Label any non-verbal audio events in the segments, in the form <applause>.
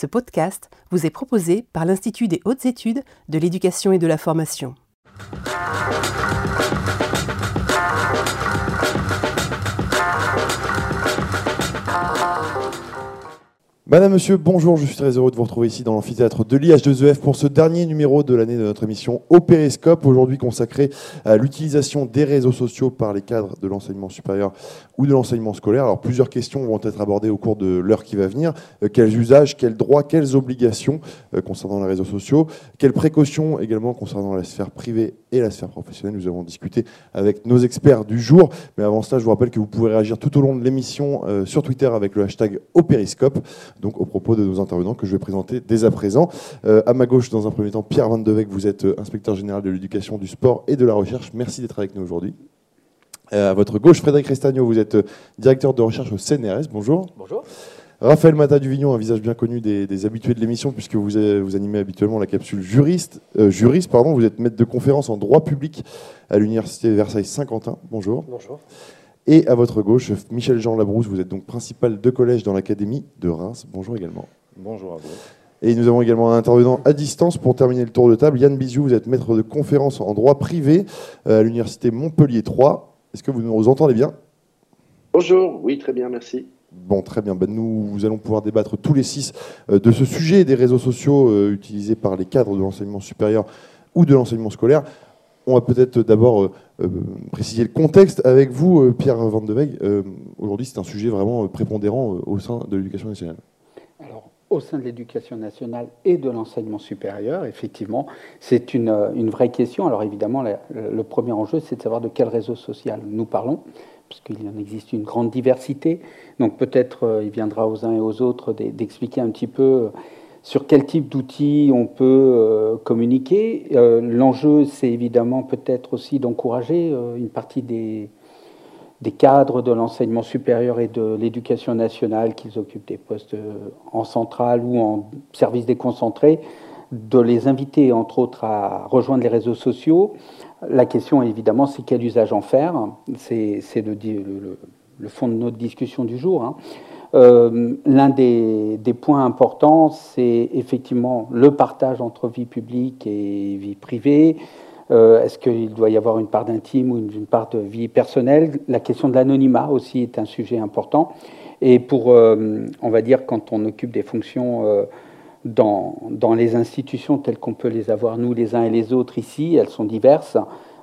Ce podcast vous est proposé par l'Institut des hautes études de l'éducation et de la formation. Madame, Monsieur, bonjour, je suis très heureux de vous retrouver ici dans l'amphithéâtre de l'IH2EF e pour ce dernier numéro de l'année de notre émission Au aujourd'hui consacré à l'utilisation des réseaux sociaux par les cadres de l'enseignement supérieur ou de l'enseignement scolaire. Alors plusieurs questions vont être abordées au cours de l'heure qui va venir. Euh, quels usages, quels droits, quelles obligations euh, concernant les réseaux sociaux? Quelles précautions également concernant la sphère privée et la sphère professionnelle? Nous avons discuté avec nos experts du jour. Mais avant cela, je vous rappelle que vous pouvez réagir tout au long de l'émission euh, sur Twitter avec le hashtag Au Périscope donc au propos de nos intervenants que je vais présenter dès à présent. À ma gauche, dans un premier temps, Pierre Van Devec, vous êtes inspecteur général de l'éducation, du sport et de la recherche. Merci d'être avec nous aujourd'hui. Euh, à votre gauche, Frédéric Restagno, vous êtes directeur de recherche au CNRS. Bonjour. Bonjour. Raphaël Mata Duvignon, un visage bien connu des, habitués de l'émission, puisque vous, vous, animez habituellement la capsule juriste. juriste pardon, vous êtes maître de conférence en droit public à l'Université de Versailles-Saint-Quentin. Bonjour. Bonjour. Et à votre gauche, Michel-Jean Labrousse, vous êtes donc principal de collège dans l'Académie de Reims. Bonjour également. Bonjour à vous. Et nous avons également un intervenant à distance pour terminer le tour de table. Yann Biziou, vous êtes maître de conférence en droit privé euh, à l'Université Montpellier 3. Est-ce que vous nous entendez bien? Bonjour, oui, très bien, merci. Bon, très bien. Ben, nous, allons pouvoir débattre tous les six euh, de ce sujet des réseaux sociaux euh, utilisés par les cadres de l'enseignement supérieur ou de l'enseignement scolaire. On va peut-être d'abord euh, préciser le contexte avec vous, Pierre Van de. Euh, aujourd'hui, c'est un sujet vraiment prépondérant au sein de l'éducation nationale. Au sein de l'éducation nationale et de l'enseignement supérieur, effectivement, c'est une, une, vraie question. Alors évidemment, le premier enjeu, c'est de savoir de quel réseau social nous parlons, puisqu'il en existe une grande diversité. Donc peut-être il viendra aux uns et aux autres d'expliquer un petit peu sur quel type d'outils on peut euh, communiquer. Euh, l'enjeu, c'est évidemment peut-être aussi d'encourager euh, une partie des, des cadres de l'enseignement supérieur et de l'éducation nationale, qu'ils occupent des postes en centrale ou en service déconcentré, de les inviter, entre autres, à rejoindre les réseaux sociaux. La question, évidemment, c'est quel usage en faire. C'est le, fond de notre discussion du jour. Hein. Euh, l'un des, points importants, c'est effectivement le partage entre vie publique et vie privée. Euh, est-ce qu'il doit y avoir une part d'intime ou une, part de vie personnelle? La question de l'anonymat aussi est un sujet important. Et pour, euh, on va dire, quand on occupe des fonctions dans, dans, les institutions telles qu'on peut les avoir nous les uns et les autres ici, elles sont diverses.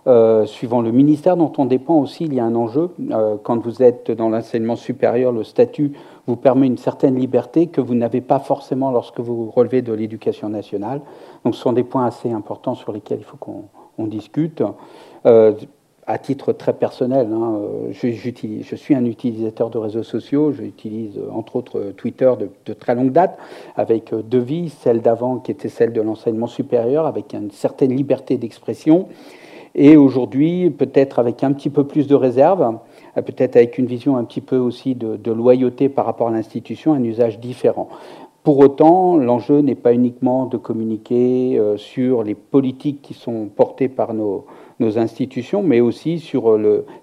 Euh, suivant le ministère dont on dépend aussi, il y a un enjeu. Euh, quand vous êtes dans l'enseignement supérieur, le statut vous permet une certaine liberté que vous n'avez pas forcément lorsque vous relevez de l'éducation nationale. Donc ce sont des points assez importants sur lesquels il faut qu'on discute. Euh, à titre très personnel, hein, je, je, suis un utilisateur de réseaux sociaux. J'utilise entre autres Twitter de, très longue date, avec deux vies, celle d'avant qui était celle de l'enseignement supérieur, avec une certaine liberté d'expression et aujourd'hui, peut-être avec un petit peu plus de réserve, euh, peut-être avec une vision un petit peu aussi de, loyauté par rapport à l'institution, un usage différent. Pour autant, l'enjeu n'est pas uniquement de communiquer euh, sur les politiques qui sont portées par nos, institutions, mais aussi sur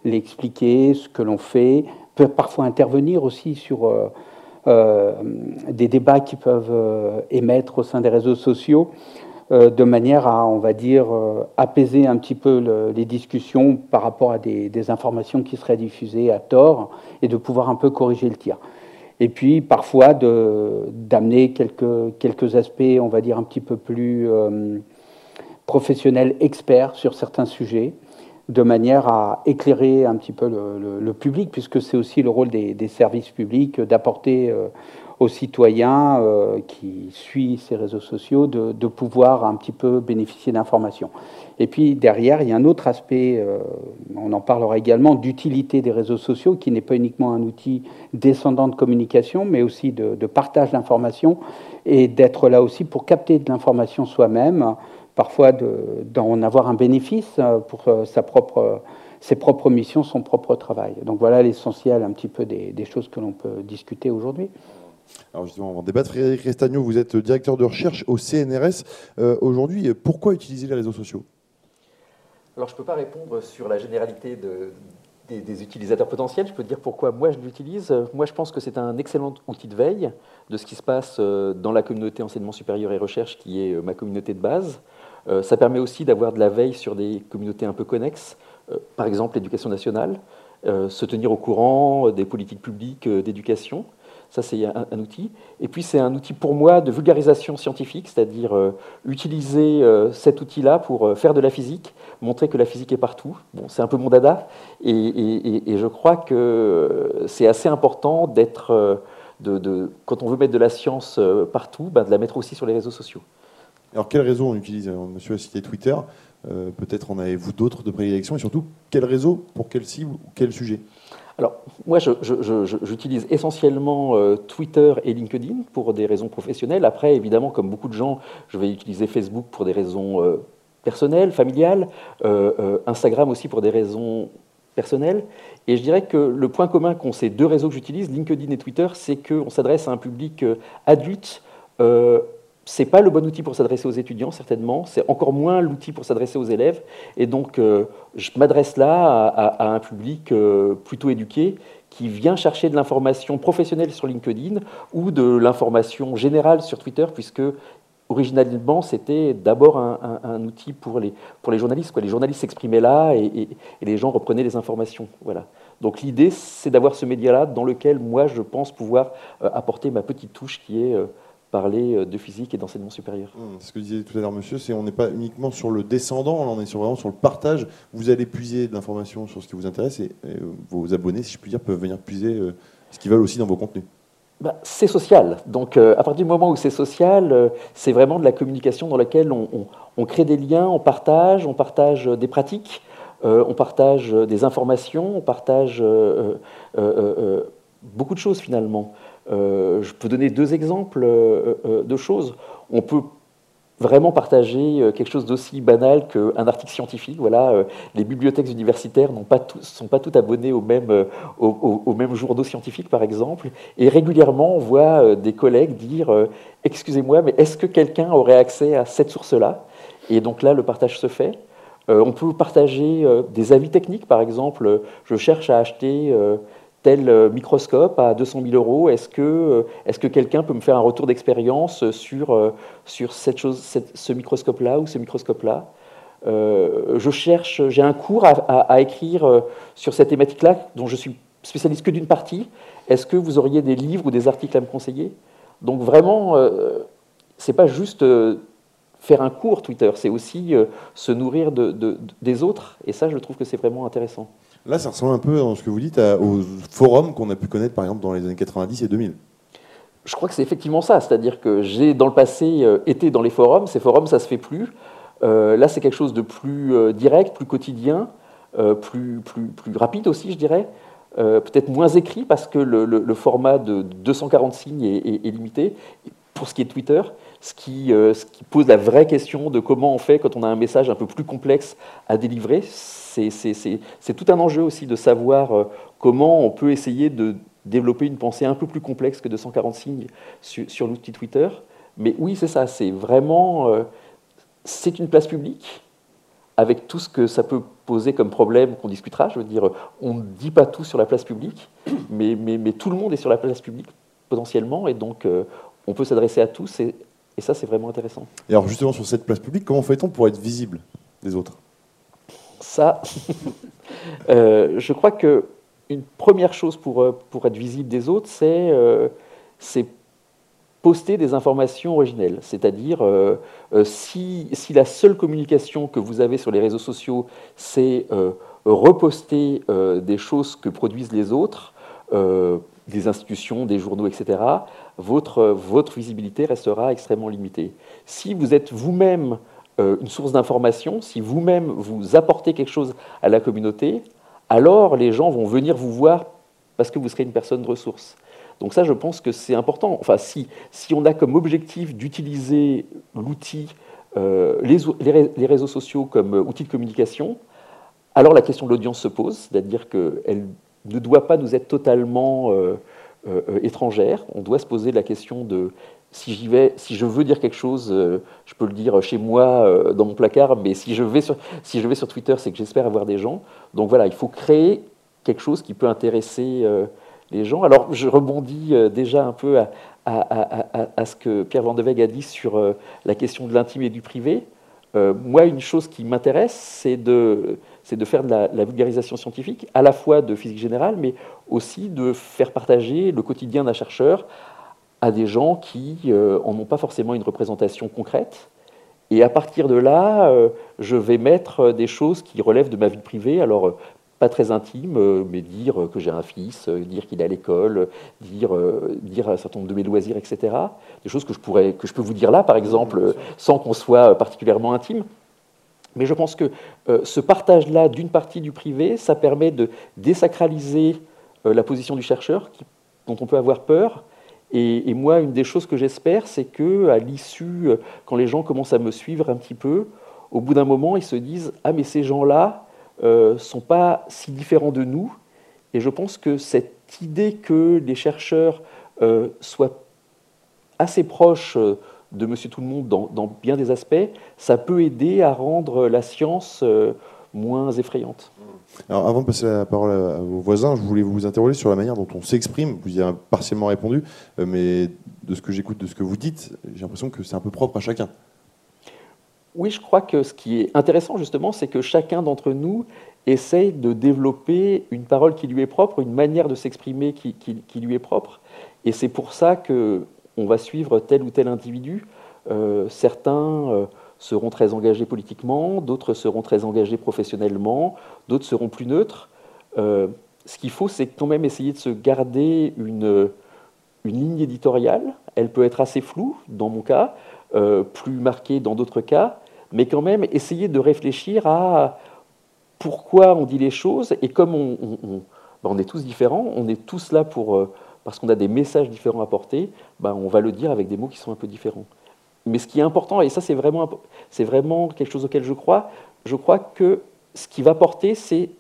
l'expliquer, ce que l'on fait, peut parfois intervenir aussi sur euh, des débats qui peuvent émettre au sein des réseaux sociaux. Euh, de manière à, on va dire, euh, apaiser un petit peu les discussions par rapport à des, informations qui seraient diffusées à tort et de pouvoir un peu corriger le tir. Et puis parfois d'amener quelques, aspects, on va dire, un petit peu plus euh, professionnels, experts sur certains sujets, de manière à éclairer un petit peu le, public, puisque c'est aussi le rôle des, services publics d'apporter aux citoyens euh, qui suivent ces réseaux sociaux de, pouvoir un petit peu bénéficier d'informations. Et puis derrière, il y a un autre aspect, euh, on en parlera également, d'utilité des réseaux sociaux, qui n'est pas uniquement un outil descendant de communication, mais aussi de, partage d'informations, et d'être là aussi pour capter de l'information soi-même, parfois d'en avoir un bénéfice euh, pour sa propre ses propres missions, son propre travail. Donc voilà l'essentiel un petit peu des, des choses que l'on peut discuter aujourd'hui. Alors justement, on va débattre. Frédéric Restagno, vous êtes directeur de recherche au CNRS. Euh, aujourd'hui, pourquoi utiliser les réseaux sociaux? Alors je ne peux pas répondre sur la généralité de, des, utilisateurs potentiels. Je peux dire pourquoi moi je l'utilise. Moi, je pense que c'est un excellent outil de veille de ce qui se passe dans la communauté enseignement supérieur et recherche, qui est ma communauté de base. Ça permet aussi d'avoir de la veille sur des communautés un peu connexes, par exemple l'éducation nationale, se tenir au courant des politiques publiques d'éducation. Ça, c'est un, outil. Et puis, c'est un outil pour moi de vulgarisation scientifique, c'est-à-dire euh, utiliser euh, cet outil-là pour euh, faire de la physique, montrer que la physique est partout. Bon, c'est un peu mon dada. Et, je crois que c'est assez important d'être, quand on veut mettre de la science partout, ben, de la mettre aussi sur les réseaux sociaux. Alors, quel réseau on utilise Monsieur a cité Twitter. Peut-être en avez-vous d'autres de prédilection Et surtout, quel réseau Pour quelle cible ou quel sujet? Alors, moi, j'utilise essentiellement euh, Twitter et LinkedIn pour des raisons professionnelles. Après, évidemment, comme beaucoup de gens, je vais utiliser Facebook pour des raisons euh, personnelles, familiales, euh, Instagram aussi pour des raisons personnelles. Et je dirais que le point commun qu'ont ces deux réseaux que j'utilise, LinkedIn et Twitter, c'est qu'on s'adresse à un public adulte c'est pas le bon outil pour s'adresser aux étudiants, certainement. C'est encore moins l'outil pour s'adresser aux élèves. Et donc, euh, je m'adresse là à, un public euh, plutôt éduqué qui vient chercher de l'information professionnelle sur LinkedIn ou de l'information générale sur Twitter, puisque originalement, c'était d'abord un, outil pour les, pour les journalistes. Les journalistes s'exprimaient là et, les gens reprenaient les informations. Voilà. Donc l'idée, c'est d'avoir ce média-là dans lequel moi, je pense pouvoir euh, apporter ma petite touche qui est parler euh, de physique et d'enseignement supérieur. Mmh, ce que disait tout à l'heure monsieur, c'est on n'est pas uniquement sur le descendant, on est sur, vraiment sur le partage. Vous allez puiser de l'information sur ce qui vous intéresse et, vos abonnés, si je puis dire, peuvent venir puiser euh, ce qu'ils veulent aussi dans vos contenus. Bah, c'est social. Donc, euh, à partir du moment où c'est social, c'est vraiment de la communication dans laquelle on, crée des liens, on partage, on partage des pratiques, on partage des informations, on partage beaucoup de choses finalement. Euh, je peux donner deux exemples euh, euh, de choses. On peut vraiment partager quelque chose d'aussi banal qu'un article scientifique. Voilà, les bibliothèques universitaires ne sont pas toutes abonnées aux mêmes, au, même journaux scientifiques, par exemple. Et régulièrement, on voit des collègues dire Excusez-moi, mais est-ce que quelqu'un aurait accès à cette source-là? Et donc là, le partage se fait. on peut partager des avis techniques, par exemple. Je cherche à acheter tel euh, microscope à 200 000 euros, est-ce que, euh, est que quelqu'un peut me faire un retour d'expérience sur, euh, sur cette chose, ce microscope-là ou ce microscope-là? Je cherche, j'ai un cours à, écrire sur cette thématique-là, dont je suis spécialiste que d'une partie. Est-ce que vous auriez des livres ou des articles à me conseiller? Donc vraiment, c'est pas juste faire un cours Twitter, c'est aussi se nourrir de, des autres, et ça, je trouve que c'est vraiment intéressant. Là, ça ressemble un peu, dans ce que vous dites, aux forums qu'on a pu connaître, par exemple, dans les années 90 et 2000. Je crois que c'est effectivement ça. C'est-à-dire que j'ai, dans le passé, euh, été dans les forums. Ces forums, ça ne se fait plus. Euh, là, c'est quelque chose de plus euh, direct, plus quotidien, plus, plus, plus rapide aussi, je dirais. Peut-être moins écrit parce que le, format de 240 signes est, limité. Pour ce qui est de Twitter, ce qui, ce qui, pose la vraie question de comment on fait quand on a un message un peu plus complexe à délivrer c'est tout un enjeu aussi de savoir euh, comment on peut essayer de développer une pensée un peu plus complexe que 240 signes sur, l'outil Twitter. Mais oui, c'est ça, c'est vraiment... Euh, c'est une place publique, avec tout ce que ça peut poser comme problème qu'on discutera. Je veux dire, on ne dit pas tout sur la place publique, mais, tout le monde est sur la place publique potentiellement, et donc euh, on peut s'adresser à tous, et ça c'est vraiment intéressant. Et alors justement sur cette place publique, comment fait-on pour être visible des autres? Ça, <laughs> euh, je crois que une première chose pour, euh, pour être visible des autres, c'est euh, poster des informations originelles. C'est-à-dire, si, si, la seule communication que vous avez sur les réseaux sociaux, c'est reposter des choses que produisent les autres, des institutions, des journaux, etc., votre, visibilité restera extrêmement limitée. Si vous êtes vous-même euh, une source d'information, si vous-même vous apportez quelque chose à la communauté, alors les gens vont venir vous voir parce que vous serez une personne de ressource. Donc ça, je pense que c'est important. Enfin, si, on a comme objectif d'utiliser l'outil, euh, les, les, réseaux sociaux comme outil de communication, alors la question de l'audience se pose, c'est-à-dire qu'elle ne doit pas nous être totalement euh, étrangère. On doit se poser la question de si j'y vais, si je veux dire quelque chose, euh, je peux le dire chez moi, euh, dans mon placard, mais si je vais sur, Twitter, c'est que j'espère avoir des gens. Donc voilà, il faut créer quelque chose qui peut intéresser les gens. Alors, je rebondis déjà un peu à, ce que Pierre Van a dit sur la question de l'intime et du privé. Moi, une chose qui m'intéresse, c'est de, faire de la, vulgarisation scientifique, à la fois de physique générale, mais aussi de faire partager le quotidien d'un chercheur à des gens qui euh, ont pas forcément une représentation concrète. Et à partir de là, euh, je vais mettre des choses qui relèvent de ma vie privée. Alors, euh, pas très intime, mais dire que j'ai un fils, dire qu'il est à l'école, dire, dire un certain nombre de mes loisirs, etc. Des choses que je, pourrais, que je peux vous dire là, par exemple, sans qu'on soit particulièrement intime. Mais je pense que ce partage-là d'une partie du privé, ça permet de désacraliser la position du chercheur, dont on peut avoir peur, et, moi, une des choses que j'espère, c'est que à l'issue, euh, quand les gens commencent à me suivre un petit peu, au bout d'un moment, ils se disent ah mais ces gens-là ne euh, sont pas si différents de nous. Et je pense que cette idée que les chercheurs euh, soient assez proches de Monsieur Tout le Monde dans, dans, bien des aspects, ça peut aider à rendre la science moins effrayante. Alors, avant de passer la parole à, vos voisins, je voulais vous interroger sur la manière dont on s'exprime. Vous y avez partiellement répondu, euh, mais de ce que j'écoute, de ce que vous dites, j'ai l'impression que c'est un peu propre à chacun. Oui, je crois que ce qui est intéressant justement, c'est que chacun d'entre nous essaye de développer une parole qui lui est propre, une manière de s'exprimer qui, lui est propre. Et c'est pour ça que on va suivre tel ou tel individu. Euh, certains euh, seront très engagés politiquement, d'autres seront très engagés professionnellement, d'autres seront plus neutres. Euh, ce qu'il faut, c'est quand même essayer de se garder une, une, ligne éditoriale. Elle peut être assez floue, dans mon cas, plus marquée dans d'autres cas, mais quand même essayer de réfléchir à pourquoi on dit les choses. Et comme on, ben, on, est tous différents, on est tous là pour, euh, parce qu'on a des messages différents à porter, ben on va le dire avec des mots qui sont un peu différents. Mais ce qui est important, et ça c'est vraiment, vraiment quelque chose auquel je crois, je crois que ce qui va porter, c'est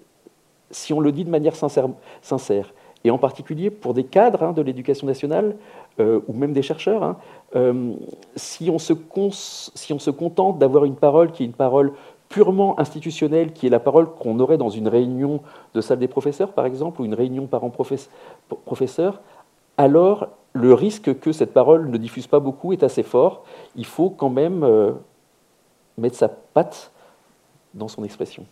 si on le dit de manière sincère, sincère. Et en particulier pour des cadres hein, de l'éducation nationale, euh, ou même des chercheurs, hein, euh, si, on se contente d'avoir une parole qui est une parole purement institutionnelle, qui est la parole qu'on aurait dans une réunion de salle des professeurs, par exemple, ou une réunion parents-professeurs, alors le risque que cette parole ne diffuse pas beaucoup est assez fort. Il faut quand même euh, mettre sa patte dans son expression.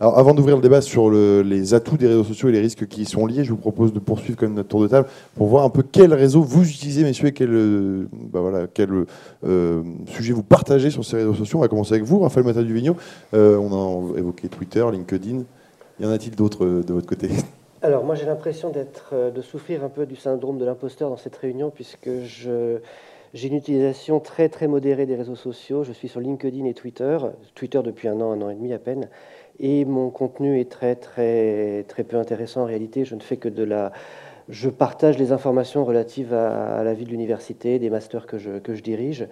Avant d'ouvrir le débat sur les atouts des réseaux sociaux et les risques qui y sont liés, je vous propose de poursuivre même notre tour de table pour voir un peu quel réseau vous utilisez, messieurs, et quel, euh, bah euh, sujet vous partagez sur ces réseaux sociaux. On va commencer avec vous, Raphaël Mata Duvigneau. on a évoqué Twitter, LinkedIn. Y en a-t-il d'autres de votre côté? Alors moi j'ai l'impression d'être, euh, de souffrir un peu du syndrome de l'imposteur dans cette réunion puisque j'ai une utilisation très très modérée des réseaux sociaux. Je suis sur LinkedIn et Twitter, Twitter depuis un an, un an et demi à peine, et mon contenu est très très très peu intéressant en réalité. Je ne fais que de la, je partage les informations relatives à, la vie de l'université, des masters que je, que je dirige.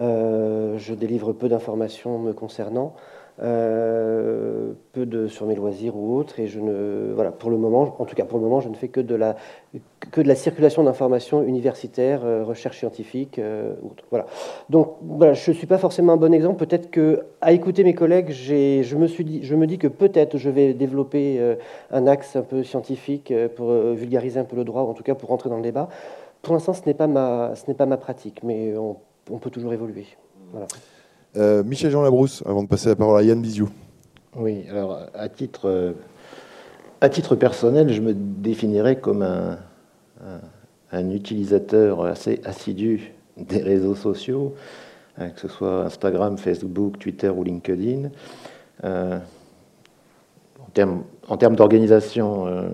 Euh, je délivre peu d'informations me concernant. Euh, peu de sur mes loisirs ou autres, et je ne, voilà, pour le moment, en tout cas pour le moment, je ne fais que de la, que de la circulation d'informations universitaires, euh, recherche scientifique, euh, Voilà. Donc voilà, je ne suis pas forcément un bon exemple. Peut-être que, à écouter mes collègues, je me suis dit, je me dis que peut-être je vais développer un axe un peu scientifique pour vulgariser un peu le droit, ou en tout cas pour rentrer dans le débat. Pour l'instant, ce n'est pas ma, ce pas ma pratique, mais on, on peut toujours évoluer. Voilà. Euh, Michel Jean Labrousse, avant de passer la parole à Yann Biziou. Oui, alors à titre, euh, à titre personnel, je me définirais comme un, un, utilisateur assez assidu des réseaux sociaux, hein, que ce soit Instagram, Facebook, Twitter ou LinkedIn. Euh, en termes, en termes d'organisation,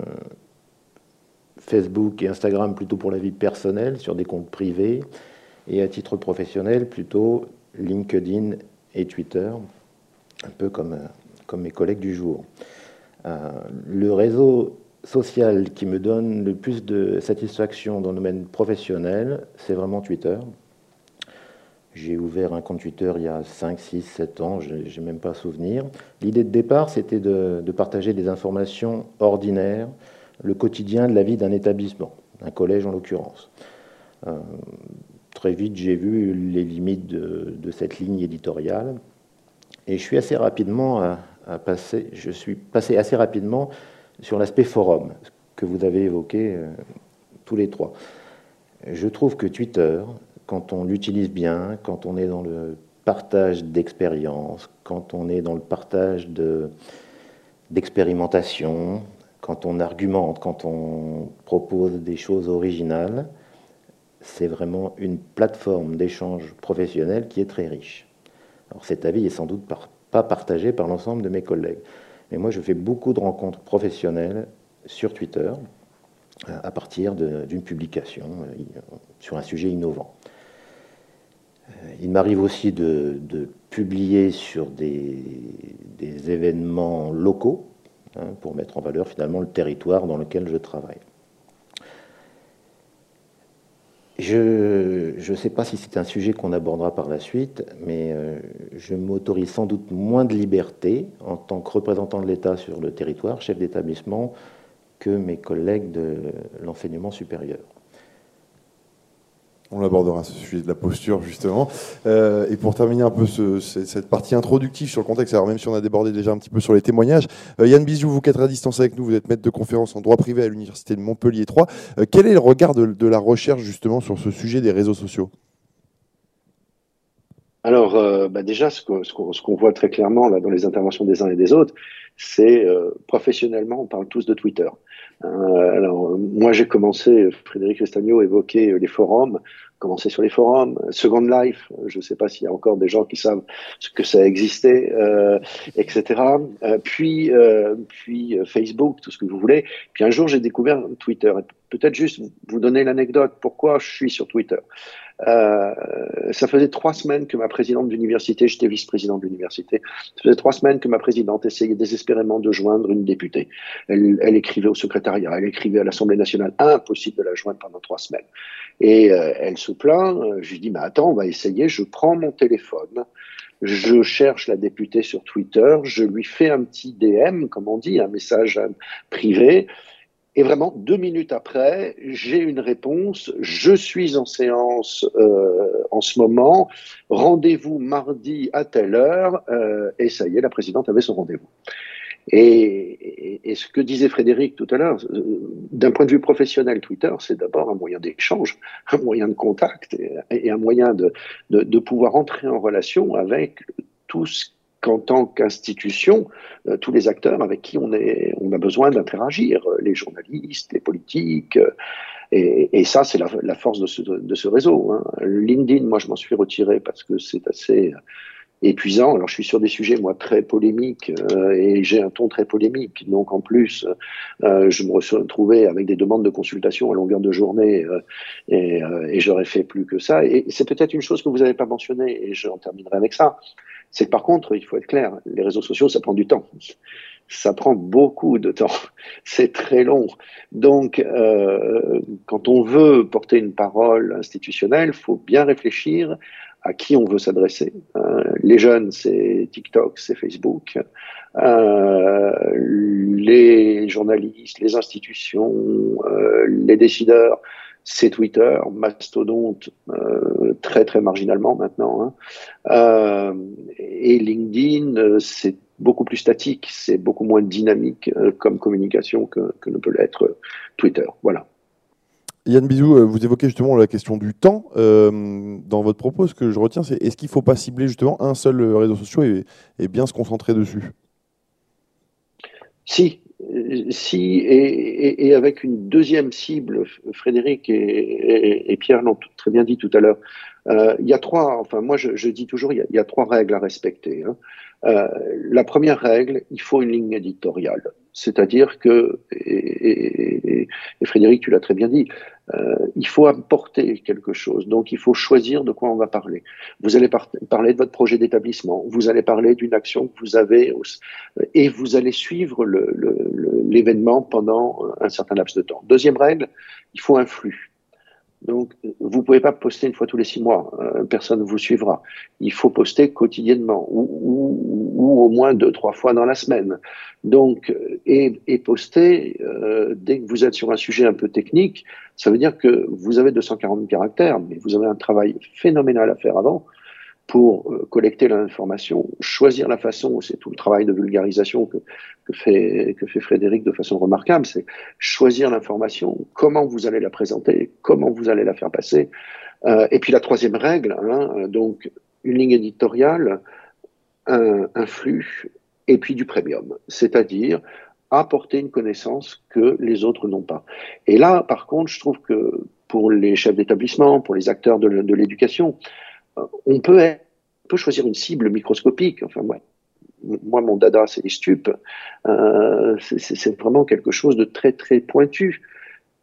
Facebook et Instagram plutôt pour la vie personnelle, sur des comptes privés, et à titre professionnel plutôt LinkedIn et Twitter, un peu comme, euh, mes collègues du jour. Euh, le réseau social qui me donne le plus de satisfaction dans le domaine professionnel, c'est vraiment Twitter. J'ai ouvert un compte Twitter il y a 5, 6, 7 ans, je n'ai même pas souvenir. L'idée de départ, c'était de, partager des informations ordinaires, le quotidien de la vie d'un établissement, d'un collège en l'occurrence. Euh, très vite, j'ai vu les limites de, cette ligne éditoriale. Et je suis assez rapidement à, passer, je suis passé assez rapidement sur l'aspect forum que vous avez évoqué euh, tous les trois. Je trouve que Twitter, quand on l'utilise bien, quand on est dans le partage d'expériences, quand on est dans le partage d'expérimentation, quand on argumente, quand on propose des choses originales, c'est vraiment une plateforme d'échange professionnel qui est très riche. Alors cet avis est sans doute pas partagé par l'ensemble de mes collègues. Mais moi, je fais beaucoup de rencontres professionnelles sur Twitter euh, à partir d'une publication euh, sur un sujet innovant. Euh, il m'arrive aussi de, publier sur des, événements locaux hein, pour mettre en valeur finalement le territoire dans lequel je travaille. Je ne sais pas si c'est un sujet qu'on abordera par la suite, mais euh, je m'autorise sans doute moins de liberté en tant que représentant de l'État sur le territoire, chef d'établissement, que mes collègues de l'enseignement supérieur. On l'abordera, ce sujet de la posture, justement. Euh, et pour terminer un peu cette partie introductive sur le contexte, alors même si on a débordé déjà un petit peu sur les témoignages, euh, Yann Bizou, vous qui êtes à distance avec nous, vous êtes maître de conférence en droit privé à l'Université de Montpellier 3. Euh, quel est le regard de, la recherche, justement, sur ce sujet des réseaux sociaux? Alors, bah, déjà, ce qu'on voit très clairement là, dans les interventions des uns et des autres, c'est professionnellement, on parle tous de Twitter. alors, moi, j'ai commencé, Frédéric Restagno évoquait les forums commencer sur les forums, Second Life, je ne sais pas s'il y a encore des gens qui savent ce que ça existait, euh, etc. Euh, puis, euh, puis Facebook, tout ce que vous voulez. Puis un jour, j'ai découvert Twitter. Peut-être juste vous donner l'anecdote pourquoi je suis sur Twitter. Euh, ça faisait trois semaines que ma présidente d'université, j'étais vice-président de l'université, ça faisait trois semaines que ma présidente essayait désespérément de joindre une députée. Elle, elle écrivait au secrétariat, elle écrivait à l'Assemblée nationale, impossible de la joindre pendant trois semaines. Et euh, elle se plaint, je lui dis, mais attends, on va essayer, je prends mon téléphone, je cherche la députée sur Twitter, je lui fais un petit DM, comme on dit, un message privé, et vraiment, deux minutes après, j'ai une réponse. Je suis en séance euh, en ce moment. Rendez-vous mardi à telle heure. Euh, et ça y est, la présidente avait son rendez-vous. Et, ce que disait Frédéric tout à l'heure, euh, d'un point de vue professionnel, Twitter, c'est d'abord un moyen d'échange, un moyen de contact et, un moyen de, pouvoir entrer en relation avec tous qu'en tant qu'institution, euh, tous les acteurs avec qui on, est, on a besoin d'interagir, euh, les journalistes, les politiques. Euh, et, ça, c'est la, force de ce, de ce réseau. Hein. LinkedIn, moi, je m'en suis retiré parce que c'est assez épuisant. Alors, je suis sur des sujets, moi, très polémiques et j'ai un ton très polémique. Donc, en plus, euh, je me retrouvais avec des demandes de consultation à longueur de journée et, et j'aurais fait plus que ça. Et c'est peut-être une chose que vous n'avez pas mentionnée et j'en terminerai avec ça. C'est que par contre, il faut être clair, les réseaux sociaux, ça prend du temps. Ça prend beaucoup de temps. <laughs> C'est très long. Donc, euh, quand on veut porter une parole institutionnelle, il faut bien réfléchir à qui on veut s'adresser. Euh, les jeunes, c'est TikTok, c'est Facebook. Euh, les journalistes, les institutions, euh, les décideurs, c'est Twitter, mastodonte très très marginalement maintenant, hein. et LinkedIn, c'est beaucoup plus statique, c'est beaucoup moins dynamique comme communication que, ne peut l'être Twitter. Voilà. Yann Bizou, vous évoquez justement la question du temps dans votre propos. Ce que je retiens, c'est est-ce qu'il ne faut pas cibler justement un seul réseau social et bien se concentrer dessus? Si, si, et, avec une deuxième cible, Frédéric et, Pierre l'ont très bien dit tout à l'heure, euh, il y a trois, enfin moi je, dis toujours, il y, a, trois règles à respecter. Hein. Euh, la première règle, il faut une ligne éditoriale. C'est-à-dire que, et, Frédéric, tu l'as très bien dit, euh, il faut apporter quelque chose. Donc, il faut choisir de quoi on va parler. Vous allez parler de votre projet d'établissement, vous allez parler d'une action que vous avez, et vous allez suivre l'événement pendant un certain laps de temps. Deuxième règle, il faut un flux. Donc, vous pouvez pas poster une fois tous les six mois. Euh, personne ne vous suivra. Il faut poster quotidiennement ou, au moins deux, trois fois dans la semaine. Donc, et, et poster euh, dès que vous êtes sur un sujet un peu technique, ça veut dire que vous avez 240 caractères, mais vous avez un travail phénoménal à faire avant. Pour euh, collecter l'information, choisir la façon, c'est tout le travail de vulgarisation que, que, fait, que fait Frédéric de façon remarquable, c'est choisir l'information, comment vous allez la présenter, comment vous allez la faire passer. Euh, et puis la troisième règle, hein, donc une ligne éditoriale, un, un flux, et puis du premium, c'est-à-dire apporter une connaissance que les autres n'ont pas. Et là, par contre, je trouve que pour les chefs d'établissement, pour les acteurs de l'éducation, euh, on peut, choisir une cible microscopique. Enfin, ouais. moi, mon dada, c'est les stupes. Euh, c'est vraiment quelque chose de très, très pointu.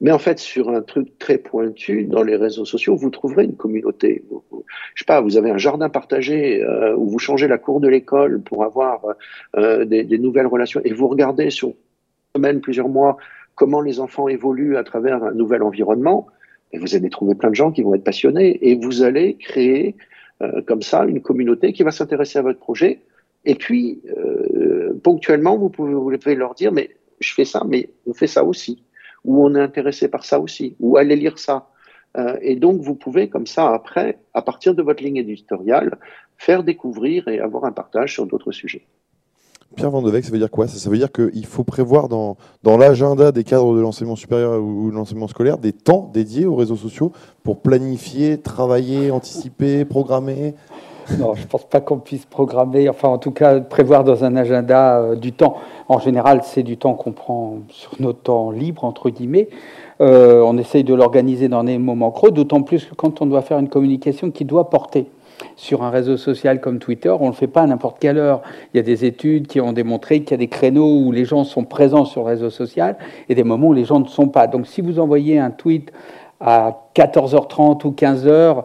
Mais en fait, sur un truc très pointu, dans les réseaux sociaux, vous trouverez une communauté. Je sais pas, vous avez un jardin partagé euh, où vous changez la cour de l'école pour avoir euh, des, des, nouvelles relations et vous regardez sur semaine, plusieurs mois, comment les enfants évoluent à travers un nouvel environnement. Et vous allez trouver plein de gens qui vont être passionnés et vous allez créer euh, comme ça une communauté qui va s'intéresser à votre projet. Et puis, euh, ponctuellement, vous pouvez, leur dire, mais je fais ça, mais on fait ça aussi, ou on est intéressé par ça aussi, ou allez lire ça. Euh, et donc, vous pouvez comme ça, après, à partir de votre ligne éditoriale, faire découvrir et avoir un partage sur d'autres sujets. Pierre Vandevec, ça veut dire quoi? Ça, veut dire qu'il faut prévoir dans, l'agenda des cadres de l'enseignement supérieur ou de l'enseignement scolaire des temps dédiés aux réseaux sociaux pour planifier, travailler, anticiper, programmer non, je ne pense pas qu'on puisse programmer, enfin en tout cas prévoir dans un agenda euh, du temps. En général, c'est du temps qu'on prend sur nos temps libres, entre guillemets. Euh, on essaye de l'organiser dans des moments creux, d'autant plus que quand on doit faire une communication qui doit porter sur un réseau social comme Twitter, on ne le fait pas à n'importe quelle heure. Il y a des études qui ont démontré qu'il y a des créneaux où les gens sont présents sur le réseau social et des moments où les gens ne sont pas. Donc si vous envoyez un tweet à 14h30 ou 15h,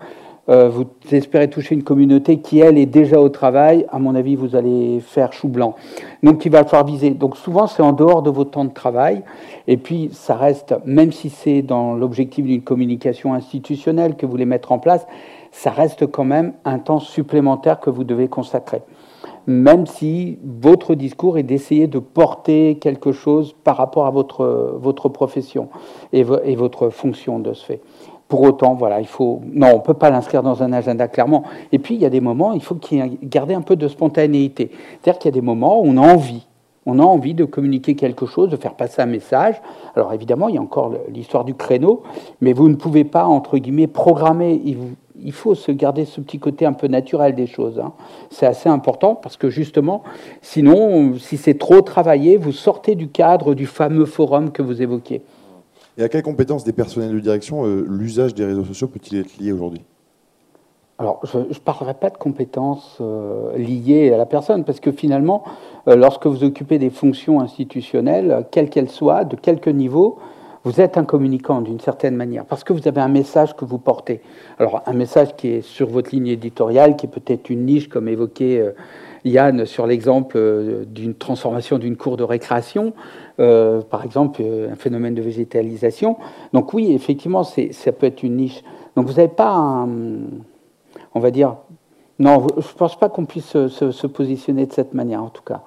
euh, vous espérez toucher une communauté qui, elle, est déjà au travail, à mon avis, vous allez faire chou blanc. Donc, il va falloir viser. Donc, souvent, c'est en dehors de votre temps de travail. Et puis, ça reste, même si c'est dans l'objectif d'une communication institutionnelle que vous voulez mettre en place, ça reste quand même un temps supplémentaire que vous devez consacrer. Même si votre discours est d'essayer de porter quelque chose par rapport à votre, votre profession et, et votre fonction de ce fait. Pour autant, voilà, il faut. Non, on ne peut pas l'inscrire dans un agenda clairement. Et puis, il y a des moments, il faut qu'il y garder un peu de spontanéité. C'est-à-dire qu'il y a des moments où on a envie. On a envie de communiquer quelque chose, de faire passer un message. Alors évidemment, il y a encore l'histoire du créneau, mais vous ne pouvez pas, entre guillemets, programmer il faut se garder ce petit côté un peu naturel des choses. Hein. C'est assez important parce que justement, sinon, si c'est trop travaillé, vous sortez du cadre du fameux forum que vous évoquiez. Et à quelles compétences des personnels de direction euh, l'usage des réseaux sociaux peut-il être lié aujourd'hui? Alors, je ne parlerai pas de compétences euh, liées à la personne, parce que finalement, euh, lorsque vous occupez des fonctions institutionnelles, quelles qu'elles soient, de quelque niveau, vous êtes un communicant d'une certaine manière, parce que vous avez un message que vous portez. Alors un message qui est sur votre ligne éditoriale, qui est peut-être une niche, comme évoqué euh, Yann sur l'exemple d'une transformation d'une cour de récréation, euh, par exemple un phénomène de végétalisation. Donc oui, effectivement, ça peut être une niche. Donc vous n'avez pas un, on va dire, non, je ne pense pas qu'on puisse se, se, positionner de cette manière, en tout cas.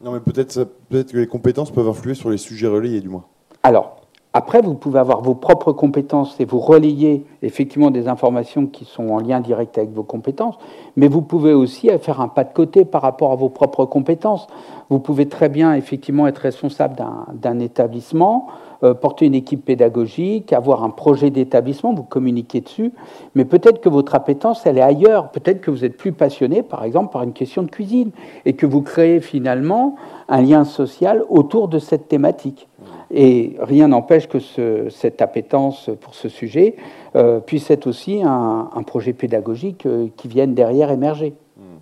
Non, mais peut-être peut que les compétences peuvent influer sur les sujets relayés, du moins. Alors, après, vous pouvez avoir vos propres compétences et vous relayer effectivement des informations qui sont en lien direct avec vos compétences, mais vous pouvez aussi faire un pas de côté par rapport à vos propres compétences. Vous pouvez très bien effectivement être responsable d'un établissement, euh, porter une équipe pédagogique, avoir un projet d'établissement, vous communiquez dessus, mais peut-être que votre appétence, elle est ailleurs. Peut-être que vous êtes plus passionné, par exemple, par une question de cuisine, et que vous créez finalement un lien social autour de cette thématique. Et rien n'empêche que ce, cette appétence pour ce sujet euh, puisse être aussi un, projet pédagogique euh, qui vienne derrière émerger. Hmm.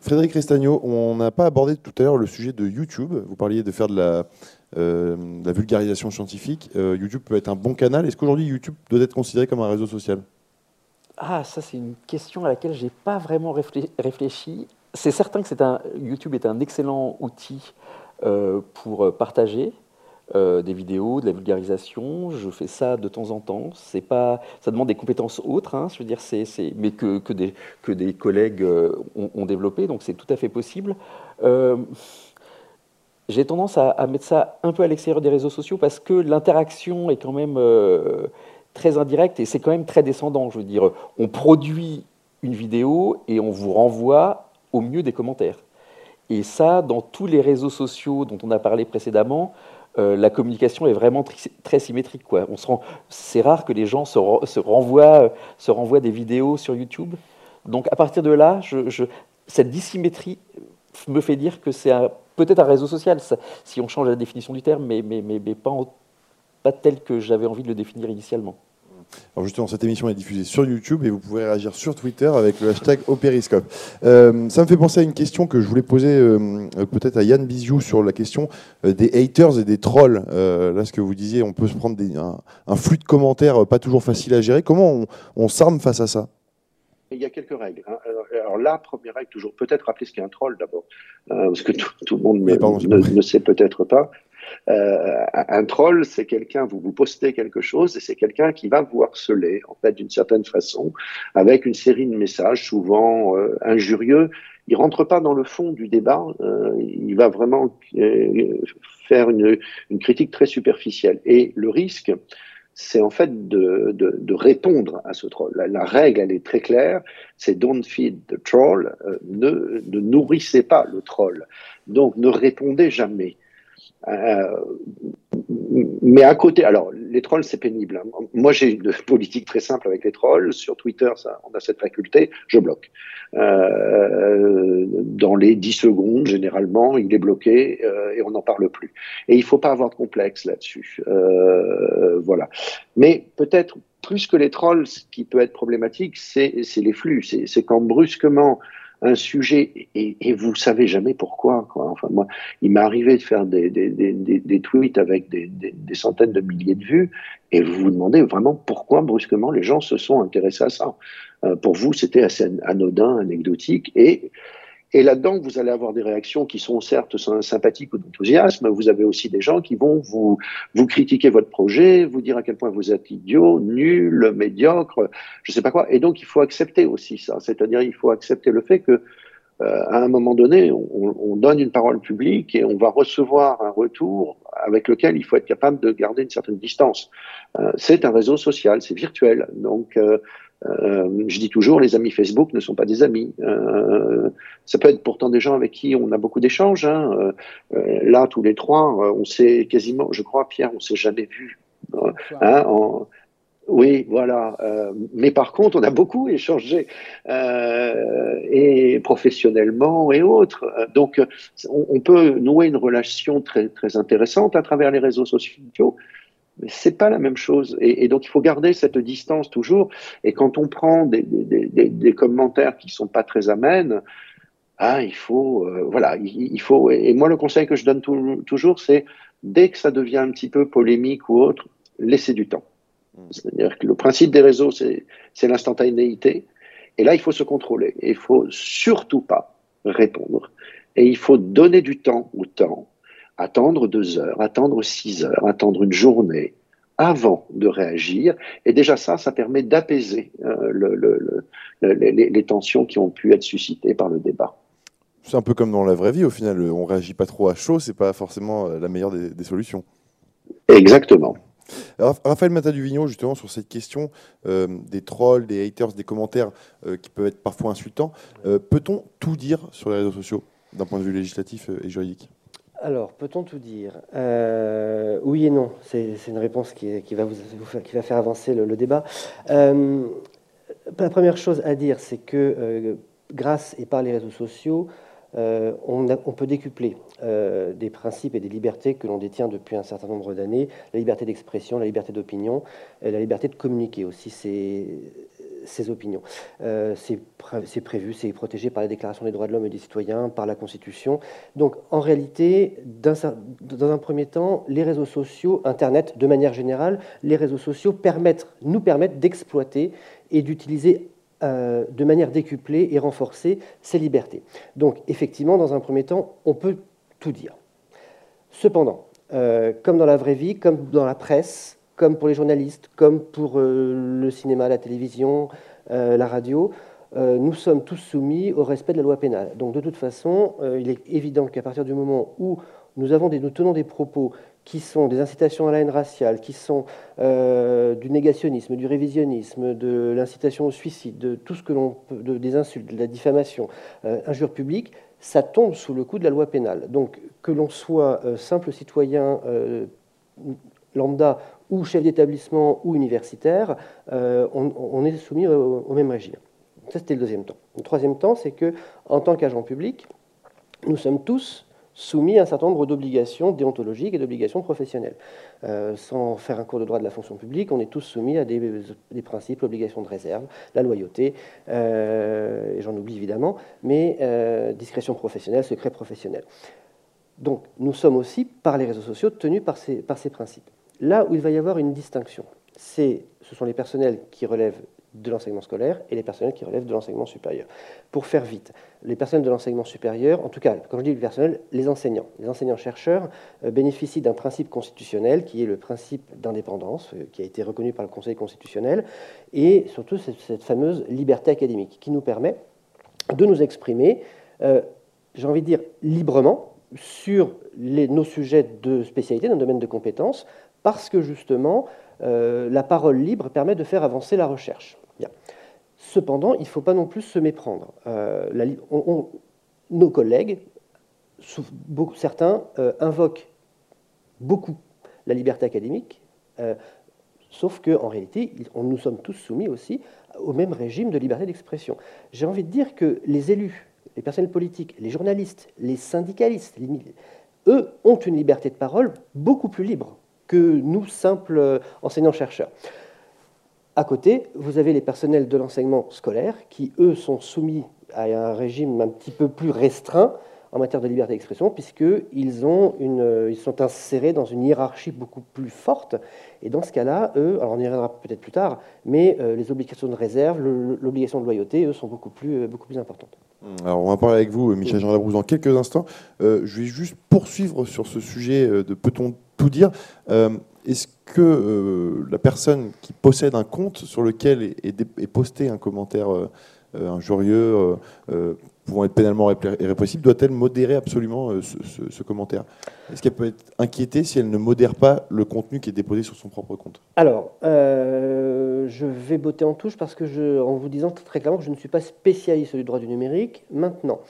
Frédéric Restagno, on n'a pas abordé tout à l'heure le sujet de YouTube. Vous parliez de faire de la, euh, la vulgarisation scientifique. YouTube peut être un bon canal. Est-ce qu'aujourd'hui YouTube doit être considéré comme un réseau social? Ah, ça c'est une question à laquelle je n'ai pas vraiment réfléchi. C'est certain que un, YouTube est un excellent outil pour partager, euh, des vidéos, de la vulgarisation. Je fais ça de temps en temps. C'est pas, ça demande des compétences autres, hein, je veux dire, c'est, mais que, que, des, que des collègues euh, ont, développé, donc c'est tout à fait possible. Euh, j'ai tendance à, mettre ça un peu à l'extérieur des réseaux sociaux parce que l'interaction est quand même très indirecte et c'est quand même très descendant. Je veux dire, on produit une vidéo et on vous renvoie au mieux des commentaires. Et ça, dans tous les réseaux sociaux dont on a parlé précédemment, euh, la communication est vraiment très symétrique. On se c'est rare que les gens se, renvoient, se renvoient des vidéos sur YouTube. Donc à partir de là, cette dissymétrie me fait dire que c'est peut-être un réseau social, si on change la définition du terme, mais, pas tel que j'avais envie de le définir initialement. Alors justement, cette émission est diffusée sur YouTube et vous pouvez réagir sur Twitter avec le hashtag Opériscope. Euh, ça me fait penser à une question que je voulais poser euh, peut-être à Yann Biziou sur la question euh, des haters et des trolls. là, ce que vous disiez, on peut se prendre un, flux de commentaires pas toujours facile à gérer. Comment on, s'arme face à ça? Il y a quelques règles. Hein. Alors, la première règle, toujours, peut-être rappeler ce qu'est un troll d'abord, parce que tout, le monde ne, ne, sait peut-être pas. Euh, un troll, c'est quelqu'un, vous vous postez quelque chose et c'est quelqu'un qui va vous harceler, en fait, d'une certaine façon, avec une série de messages souvent euh, injurieux. Il rentre pas dans le fond du débat, euh, il va vraiment faire une, critique très superficielle. Et le risque, c'est en fait de, répondre à ce troll. La, règle, elle est très claire, c'est don't feed the troll, ne nourrissez pas le troll. Donc ne répondez jamais. Euh, mais à côté, alors les trolls c'est pénible. Hein. Moi j'ai une <laughs> politique très simple avec les trolls. Sur Twitter, ça, on a cette faculté, je bloque. Euh, dans les 10 secondes, généralement, il est bloqué euh, et on n'en parle plus. Et il faut pas avoir de complexe là-dessus. Voilà. Mais peut-être plus que les trolls, ce qui peut être problématique, c'est les flux. C'est quand brusquement un sujet et, et vous savez jamais pourquoi. Quoi. Enfin, moi, il m'est arrivé de faire des, des, des, des tweets avec des, centaines de milliers de vues et vous vous demandez vraiment pourquoi brusquement les gens se sont intéressés à ça. Euh, pour vous, c'était assez anodin, anecdotique et et là-dedans, vous allez avoir des réactions qui sont certes sympathiques ou d'enthousiasme. Vous avez aussi des gens qui vont vous, vous critiquer votre projet, vous dire à quel point vous êtes idiot, nul, médiocre, je sais pas quoi. Et donc, il faut accepter aussi ça. C'est-à-dire, il faut accepter le fait que, euh, à un moment donné, on, on, donne une parole publique et on va recevoir un retour avec lequel il faut être capable de garder une certaine distance. Euh, c'est un réseau social, c'est virtuel. Donc, euh, euh, je dis toujours, les amis Facebook ne sont pas des amis. Euh, ça peut être pourtant des gens avec qui on a beaucoup d'échanges. Hein. Euh, là, tous les trois, on s'est quasiment, je crois, Pierre, on s'est jamais vu. Hein, oui, voilà. mais par contre, on a beaucoup échangé et professionnellement et autres. Donc, on, on, peut nouer une relation très très intéressante à travers les réseaux sociaux mais c'est pas la même chose. Et, et, donc il faut garder cette distance toujours. Et quand on prend des, des, des, des commentaires qui sont pas très amènes, ah, il faut, euh, voilà, il, faut. Et moi, le conseil que je donne toujours, c'est dès que ça devient un petit peu polémique ou autre, laissez du temps. Mmh. C'est-à-dire que le principe des réseaux, c'est l'instantanéité. Et là, il faut se contrôler. Et il faut surtout pas répondre. Et il faut donner du temps au temps attendre deux heures, attendre six heures, attendre une journée avant de réagir. Et déjà ça, ça permet d'apaiser euh, le, les, tensions qui ont pu être suscitées par le débat. C'est un peu comme dans la vraie vie, au final, on réagit pas trop à chaud, c'est pas forcément euh, la meilleure des, solutions. Exactement. Raphaël Mata-Duvignon, justement, sur cette question euh, des trolls, des haters, des commentaires qui peuvent être parfois insultants, peut-on tout dire sur les réseaux sociaux d'un point de vue législatif et juridique? Alors, peut-on tout dire? Euh, Oui et non. C'est une réponse qui, va faire avancer le, débat. Euh, la première chose à dire, c'est que euh, grâce et par les réseaux sociaux, on, peut décupler des principes et des libertés que l'on détient depuis un certain nombre d'années, la liberté d'expression, la liberté d'opinion, la liberté de communiquer aussi. Ses opinions. Euh, c'est prévu, c'est protégé par la Déclaration des droits de l'homme et des citoyens, par la Constitution. Donc, en réalité, dans un premier temps, les réseaux sociaux, Internet, de manière générale, les réseaux sociaux nous permettent d'exploiter et d'utiliser euh, de manière décuplée et renforcée ces libertés. Donc, effectivement, dans un premier temps, on peut tout dire. Cependant, euh, comme dans la vraie vie, comme dans la presse, comme pour les journalistes, comme pour euh, le cinéma, la télévision, euh, la radio, euh, nous sommes tous soumis au respect de la loi pénale. Donc de toute façon, il est évident qu'à partir du moment où nous, tenons des propos qui sont des incitations à la haine raciale, qui sont du négationnisme, du révisionnisme, de l'incitation au suicide, de tout ce que l'on des insultes, de la diffamation, euh, injure publique, ça tombe sous le coup de la loi pénale. Donc que l'on soit simple citoyen lambda ou chef d'établissement ou universitaire, on, est soumis au, même régime. Ça, c'était le deuxième temps. Le troisième temps, c'est que, en tant qu'agent public, nous sommes tous soumis à un certain nombre d'obligations déontologiques et d'obligations professionnelles. Euh, sans faire un cours de droit de la fonction publique, on est tous soumis à des, principes, obligations de réserve, la loyauté, euh, et j'en oublie évidemment, mais euh, discrétion professionnelle, secret professionnel. Donc nous sommes aussi, par les réseaux sociaux, tenus par ces, par ces principes. Là où il va y avoir une distinction, ce sont les personnels qui relèvent de l'enseignement scolaire et les personnels qui relèvent de l'enseignement supérieur. Pour faire vite, les personnels de l'enseignement supérieur, en tout cas, quand je dis le personnel, les enseignants, les enseignants-chercheurs euh, bénéficient d'un principe constitutionnel qui est le principe d'indépendance, euh, qui a été reconnu par le Conseil constitutionnel, et surtout cette, fameuse liberté académique qui nous permet de nous exprimer, euh, j'ai envie de dire, librement sur nos sujets de spécialité, nos domaines de compétences, parce que justement, la parole libre permet de faire avancer la recherche. Cependant, il ne faut pas non plus se méprendre. Euh, nos collègues, certains euh, invoquent beaucoup la liberté académique, euh, sauf qu'en réalité, nous sommes tous soumis aussi au même régime de liberté d'expression. J'ai envie de dire que les élus, les personnels politiques, les journalistes, les syndicalistes, eux ont une liberté de parole beaucoup plus libre que nous, simples enseignants-chercheurs. À côté, vous avez les personnels de l'enseignement scolaire qui, eux, sont soumis à un régime un petit peu plus restreint en matière de liberté d'expression, puisqu'ils ils sont insérés dans une hiérarchie beaucoup plus forte. Et dans ce cas-là, eux, alors on y reviendra peut-être plus tard, mais euh, les obligations de réserve, l'obligation de loyauté, eux, sont beaucoup plus, euh, beaucoup plus importantes. Alors, on va parler avec vous, Michel Jean Labrousse, dans quelques instants. Euh, je vais juste poursuivre sur ce sujet de peut-on tout dire. Est-ce que euh, la personne qui possède un compte sur lequel est, posté un commentaire euh, euh, injurieux pouvant être pénalement irrépressible, doit-elle modérer absolument ce, commentaire? Est-ce qu'elle peut être inquiétée si elle ne modère pas le contenu qui est déposé sur son propre compte? Alors, je vais botter en touche parce que, je, en vous disant très clairement que je ne suis pas spécialiste du droit du numérique, maintenant,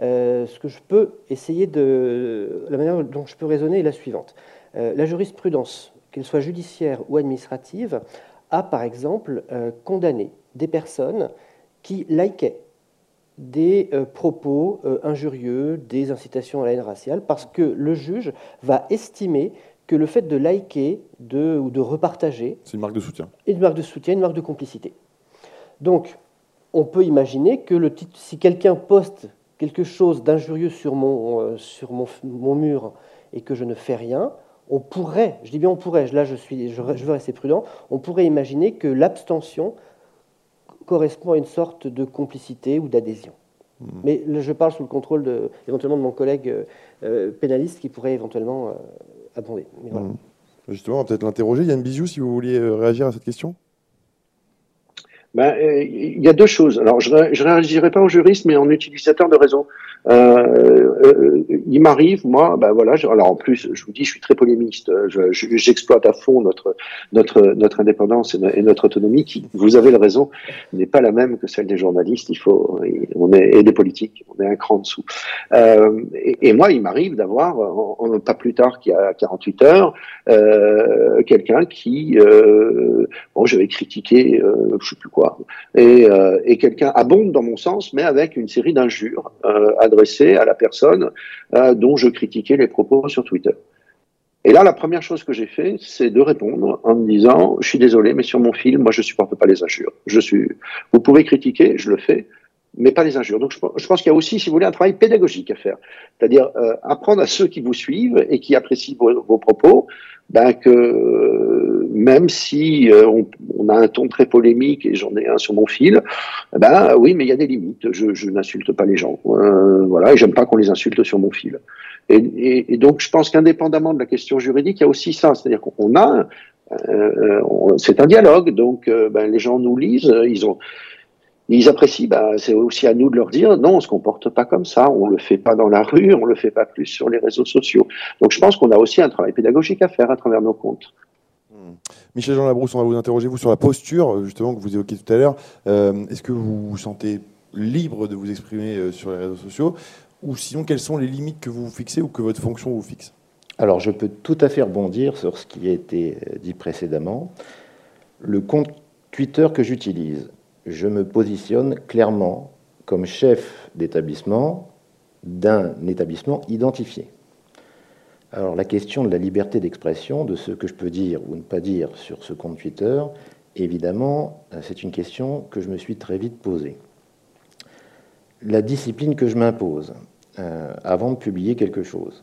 ce que je peux essayer de. La manière dont je peux raisonner est la suivante. La jurisprudence qu'elle soit judiciaire ou administrative, a par exemple euh, condamné des personnes qui likaient des euh, propos euh, injurieux, des incitations à la haine raciale, parce que le juge va estimer que le fait de liker de, ou de repartager... C'est une marque de soutien. Une marque de soutien, une marque de complicité. Donc, on peut imaginer que le si quelqu'un poste quelque chose d'injurieux sur, mon, sur mon mur et que je ne fais rien, on pourrait, je dis bien on pourrait, là je, suis, je, veux rester prudent, on pourrait imaginer que l'abstention correspond à une sorte de complicité ou d'adhésion. Hmm. Mais je parle sous le contrôle de, éventuellement de mon collègue euh, euh, pénaliste qui pourrait éventuellement euh, abonder. Hmm. Justement, on va peut-être l'interroger. Yann Bizou, si vous vouliez réagir à cette question ben, il y a deux choses. Alors, je ne réagirai pas en juriste, mais en utilisateur de réseau. Euh, euh, il m'arrive, moi, ben voilà, alors en plus, je vous dis, je suis très polémiste, j'exploite à fond notre, notre, notre indépendance et, notre autonomie, qui, vous avez le raison, n'est pas la même que celle des journalistes, il faut, on est, et des politiques, on est un cran en dessous. Euh, et, moi, il m'arrive d'avoir, pas plus tard qu'il y a 48 heures, euh, quelqu'un qui, euh, bon, je vais critiquer, euh, je sais plus quoi, et, et quelqu'un abonde dans mon sens, mais avec une série d'injures adressé à la personne euh, dont je critiquais les propos sur Twitter. Et là, la première chose que j'ai fait, c'est de répondre en me disant, je suis désolé, mais sur mon fil, moi, je supporte pas les injures. Je suis, vous pouvez critiquer, je le fais, mais pas les injures. Donc, je, pense qu'il y a aussi, si vous voulez, un travail pédagogique à faire. C'est-à-dire euh, apprendre à ceux qui vous suivent et qui apprécient vos, propos, ben que même si euh, on, a un ton très polémique et j'en ai un sur mon fil, ben oui, mais il y a des limites. Je, je n'insulte pas les gens, euh, voilà, et j'aime pas qu'on les insulte sur mon fil. Et, et, donc, je pense qu'indépendamment de la question juridique, il y a aussi ça, c'est-à-dire qu'on a, euh, c'est un dialogue, donc ben, les gens nous lisent, ils ont ils apprécient, bah, c'est aussi à nous de leur dire non, on se comporte pas comme ça, on le fait pas dans la rue, on le fait pas plus sur les réseaux sociaux. Donc je pense qu'on a aussi un travail pédagogique à faire à travers nos comptes. Hmm. Michel Jean Labrousse, on va vous interroger vous sur la posture justement que vous évoquiez tout à l'heure. Euh, est-ce que vous vous sentez libre de vous exprimer euh, sur les réseaux sociaux? Ou sinon quelles sont les limites que vous vous fixez ou que votre fonction vous fixe? Alors je peux tout à fait rebondir sur ce qui a été dit précédemment. Le compte Twitter que j'utilise je me positionne clairement comme chef d'établissement d'un établissement identifié. Alors la question de la liberté d'expression, de ce que je peux dire ou ne pas dire sur ce compte Twitter, évidemment, c'est une question que je me suis très vite posée. La discipline que je m'impose euh, avant de publier quelque chose,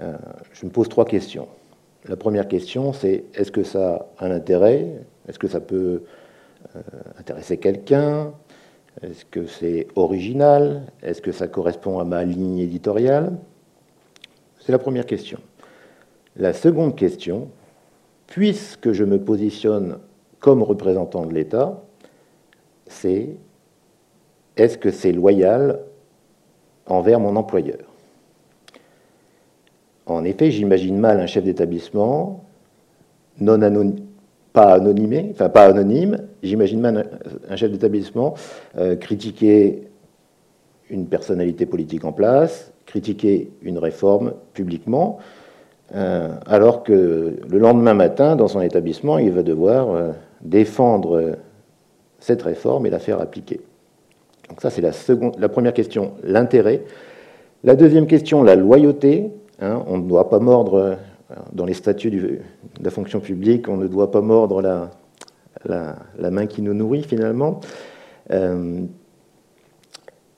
euh, je me pose trois questions. La première question, c'est est-ce que ça a un intérêt? Est-ce que ça peut euh, intéresser quelqu'un? Est-ce que c'est original? Est-ce que ça correspond à ma ligne éditoriale? C'est la première question. La seconde question, puisque je me positionne comme représentant de l'État, c'est est-ce que c'est loyal envers mon employeur? En effet, j'imagine mal un chef d'établissement non, anonyme, pas anonymé, enfin pas anonyme, j'imagine même un chef d'établissement euh, critiquer une personnalité politique en place, critiquer une réforme publiquement, euh, alors que le lendemain matin, dans son établissement, il va devoir euh, défendre cette réforme et la faire appliquer. Donc ça, c'est la, la première question, l'intérêt. La deuxième question, la loyauté. Hein, on ne doit pas mordre dans les statuts de la fonction publique, on ne doit pas mordre la, main qui nous nourrit finalement. Euh,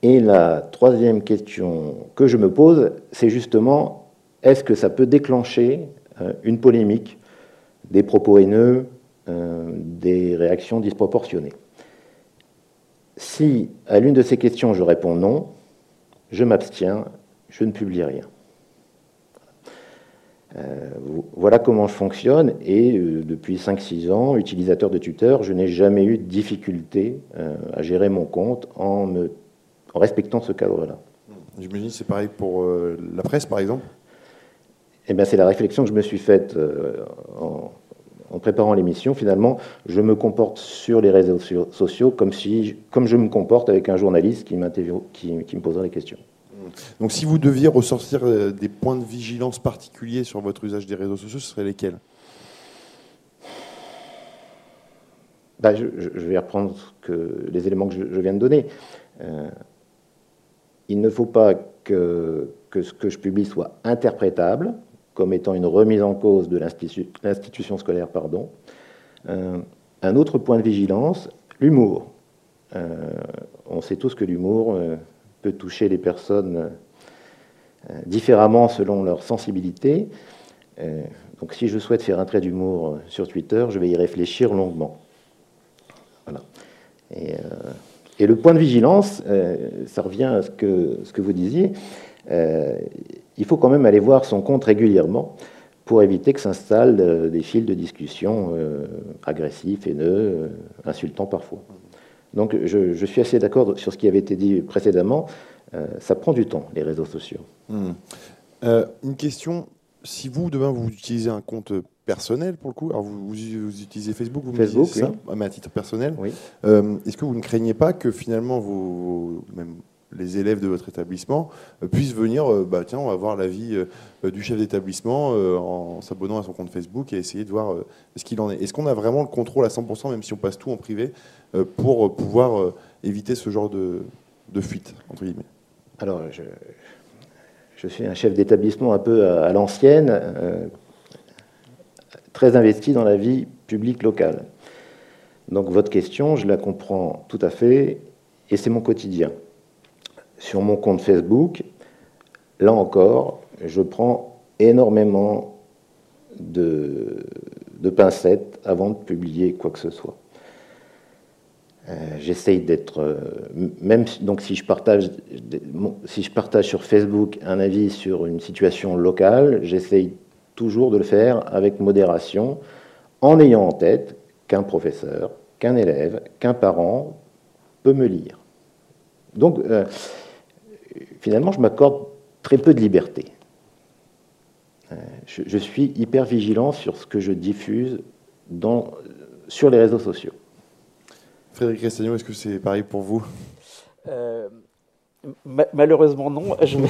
et la troisième question que je me pose, c'est justement, est-ce que ça peut déclencher euh, une polémique, des propos haineux, euh, des réactions disproportionnées? Si à l'une de ces questions je réponds non, je m'abstiens, je ne publie rien. Euh, voilà comment je fonctionne et euh, depuis 5-6 ans, utilisateur de Twitter, je n'ai jamais eu de difficulté euh, à gérer mon compte en, me, en respectant ce cadre-là. J'imagine que c'est pareil pour la presse par exemple? Eh bien, c'est la réflexion que je me suis faite en, en, préparant l'émission. Finalement, je me comporte sur les réseaux sociaux comme, si, comme je me comporte avec un journaliste qui, qui, qui me poserait les questions. Donc si vous deviez ressortir euh, des points de vigilance particuliers sur votre usage des réseaux sociaux, ce seraient lesquels? Bah, je, vais reprendre les éléments que je, viens de donner. Euh, il ne faut pas que, ce que je publie soit interprétable comme étant une remise en cause de l'institution scolaire. Pardon. Euh, un autre point de vigilance, l'humour. on sait tous que l'humour peut toucher les personnes euh, différemment selon leur sensibilité. Euh, donc si je souhaite faire un trait d'humour sur Twitter, je vais y réfléchir longuement. Voilà. Et, euh, le point de vigilance, ça revient à ce que, ce que vous disiez, il faut quand même aller voir son compte régulièrement pour éviter que s'installent des fils de discussion agressifs, haineux, insultants parfois. Donc je, suis assez d'accord sur ce qui avait été dit précédemment. Euh, ça prend du temps, les réseaux sociaux. Hmm. Euh, une question, si vous, demain, vous utilisez un compte personnel, pour le coup, alors vous, utilisez Facebook, vous Facebook, me ça, mais à titre personnel, euh, est-ce que vous ne craignez pas que finalement, vos, même les élèves de votre établissement puissent venir, bah, tiens, on va voir l'avis du chef d'établissement en s'abonnant à son compte Facebook et essayer de voir ce qu'il en est. Est-ce qu'on a vraiment le contrôle à 100%, même si on passe tout en privé, euh, pour pouvoir euh, éviter ce genre de, fuite, entre guillemets? Alors, je, suis un chef d'établissement un peu à, l'ancienne, euh, très investi dans la vie publique locale. Donc votre question, je la comprends tout à fait, et c'est mon quotidien. Sur mon compte Facebook, là encore, je prends énormément de pincettes avant de publier quoi que ce soit. Euh, j'essaye d'être, euh, même donc si je partage, si je partage sur Facebook un avis sur une situation locale, j'essaye toujours de le faire avec modération, en ayant en tête qu'un professeur, qu'un élève, qu'un parent peut me lire. Donc, euh, finalement, je m'accorde très peu de liberté. Euh, je, suis hyper vigilant sur ce que je diffuse dans, sur les réseaux sociaux. Frédéric Restagnon, est-ce que c'est pareil pour vous? Euh, Malheureusement non. Je vais,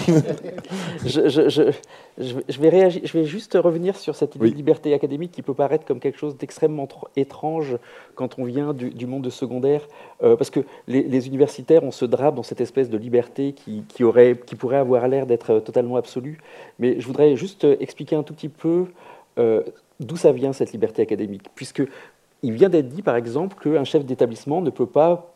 <laughs> je, vais réagir, je vais juste revenir sur cette idée de liberté académique qui peut paraître comme quelque chose d'extrêmement étrange quand on vient du, monde de secondaire, euh, parce que les, universitaires, on se drape dans cette espèce de liberté qui, aurait, qui pourrait avoir l'air d'être totalement absolue. Mais je voudrais juste expliquer un tout petit peu euh, d'où ça vient cette liberté académique, puisque il vient d'être dit, par exemple, qu'un chef d'établissement ne peut pas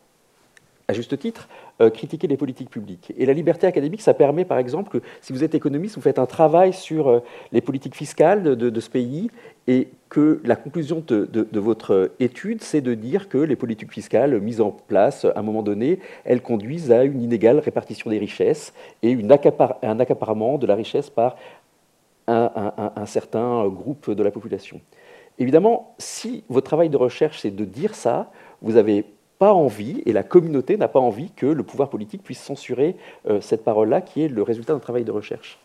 à juste titre, euh, critiquer les politiques publiques. Et la liberté académique, ça permet, par exemple, que si vous êtes économiste, vous faites un travail sur euh, les politiques fiscales de, ce pays et que la conclusion de, votre étude, c'est de dire que les politiques fiscales mises en place à un moment donné, elles conduisent à une inégale répartition des richesses et un accaparement de la richesse par un certain groupe de la population. Évidemment, si votre travail de recherche, c'est de dire ça, vous n'avez pas envie, et la communauté n'a pas envie que le pouvoir politique puisse censurer euh, cette parole-là, qui est le résultat d'un travail de recherche.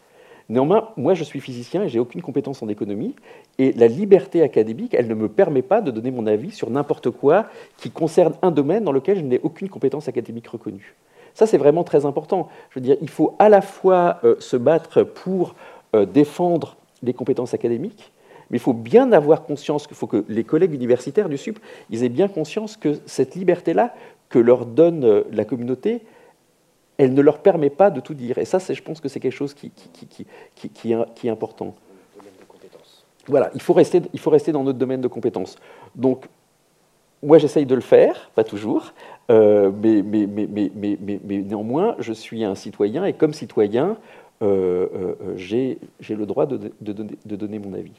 Néanmoins, moi je suis physicien et j'ai aucune compétence en économie, et la liberté académique, elle ne me permet pas de donner mon avis sur n'importe quoi qui concerne un domaine dans lequel je n'ai aucune compétence académique reconnue. Ça, c'est vraiment très important. Je veux dire, il faut à la fois euh, se battre pour euh, défendre les compétences académiques, mais il faut bien avoir conscience qu'il faut que les collègues universitaires du SUP ils aient bien conscience que cette liberté-là que leur donne euh, la communauté, elle ne leur permet pas de tout dire. Et ça, je pense que c'est quelque chose qui, est important. Voilà, il faut, rester, il faut rester dans notre domaine de compétences. Donc, moi, j'essaye de le faire, pas toujours, euh, mais, néanmoins, je suis un citoyen, et comme citoyen, euh, j'ai le droit de donner mon avis.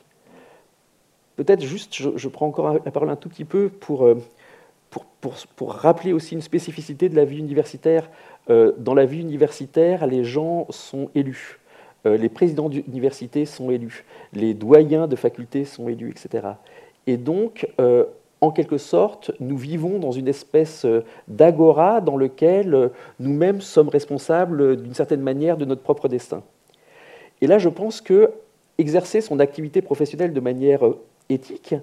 Peut-être juste, je, prends encore la parole un tout petit peu pour, euh, pour, pour, pour rappeler aussi une spécificité de la vie universitaire. Euh, dans la vie universitaire, les gens sont élus. Euh, les présidents d'université sont élus. Les doyens de facultés sont élus, etc. Et donc, en quelque sorte, nous vivons dans une espèce d'agora dans lequel nous-mêmes sommes responsables d'une certaine manière de notre propre destin. Et là, je pense que exercer son activité professionnelle de manière éthique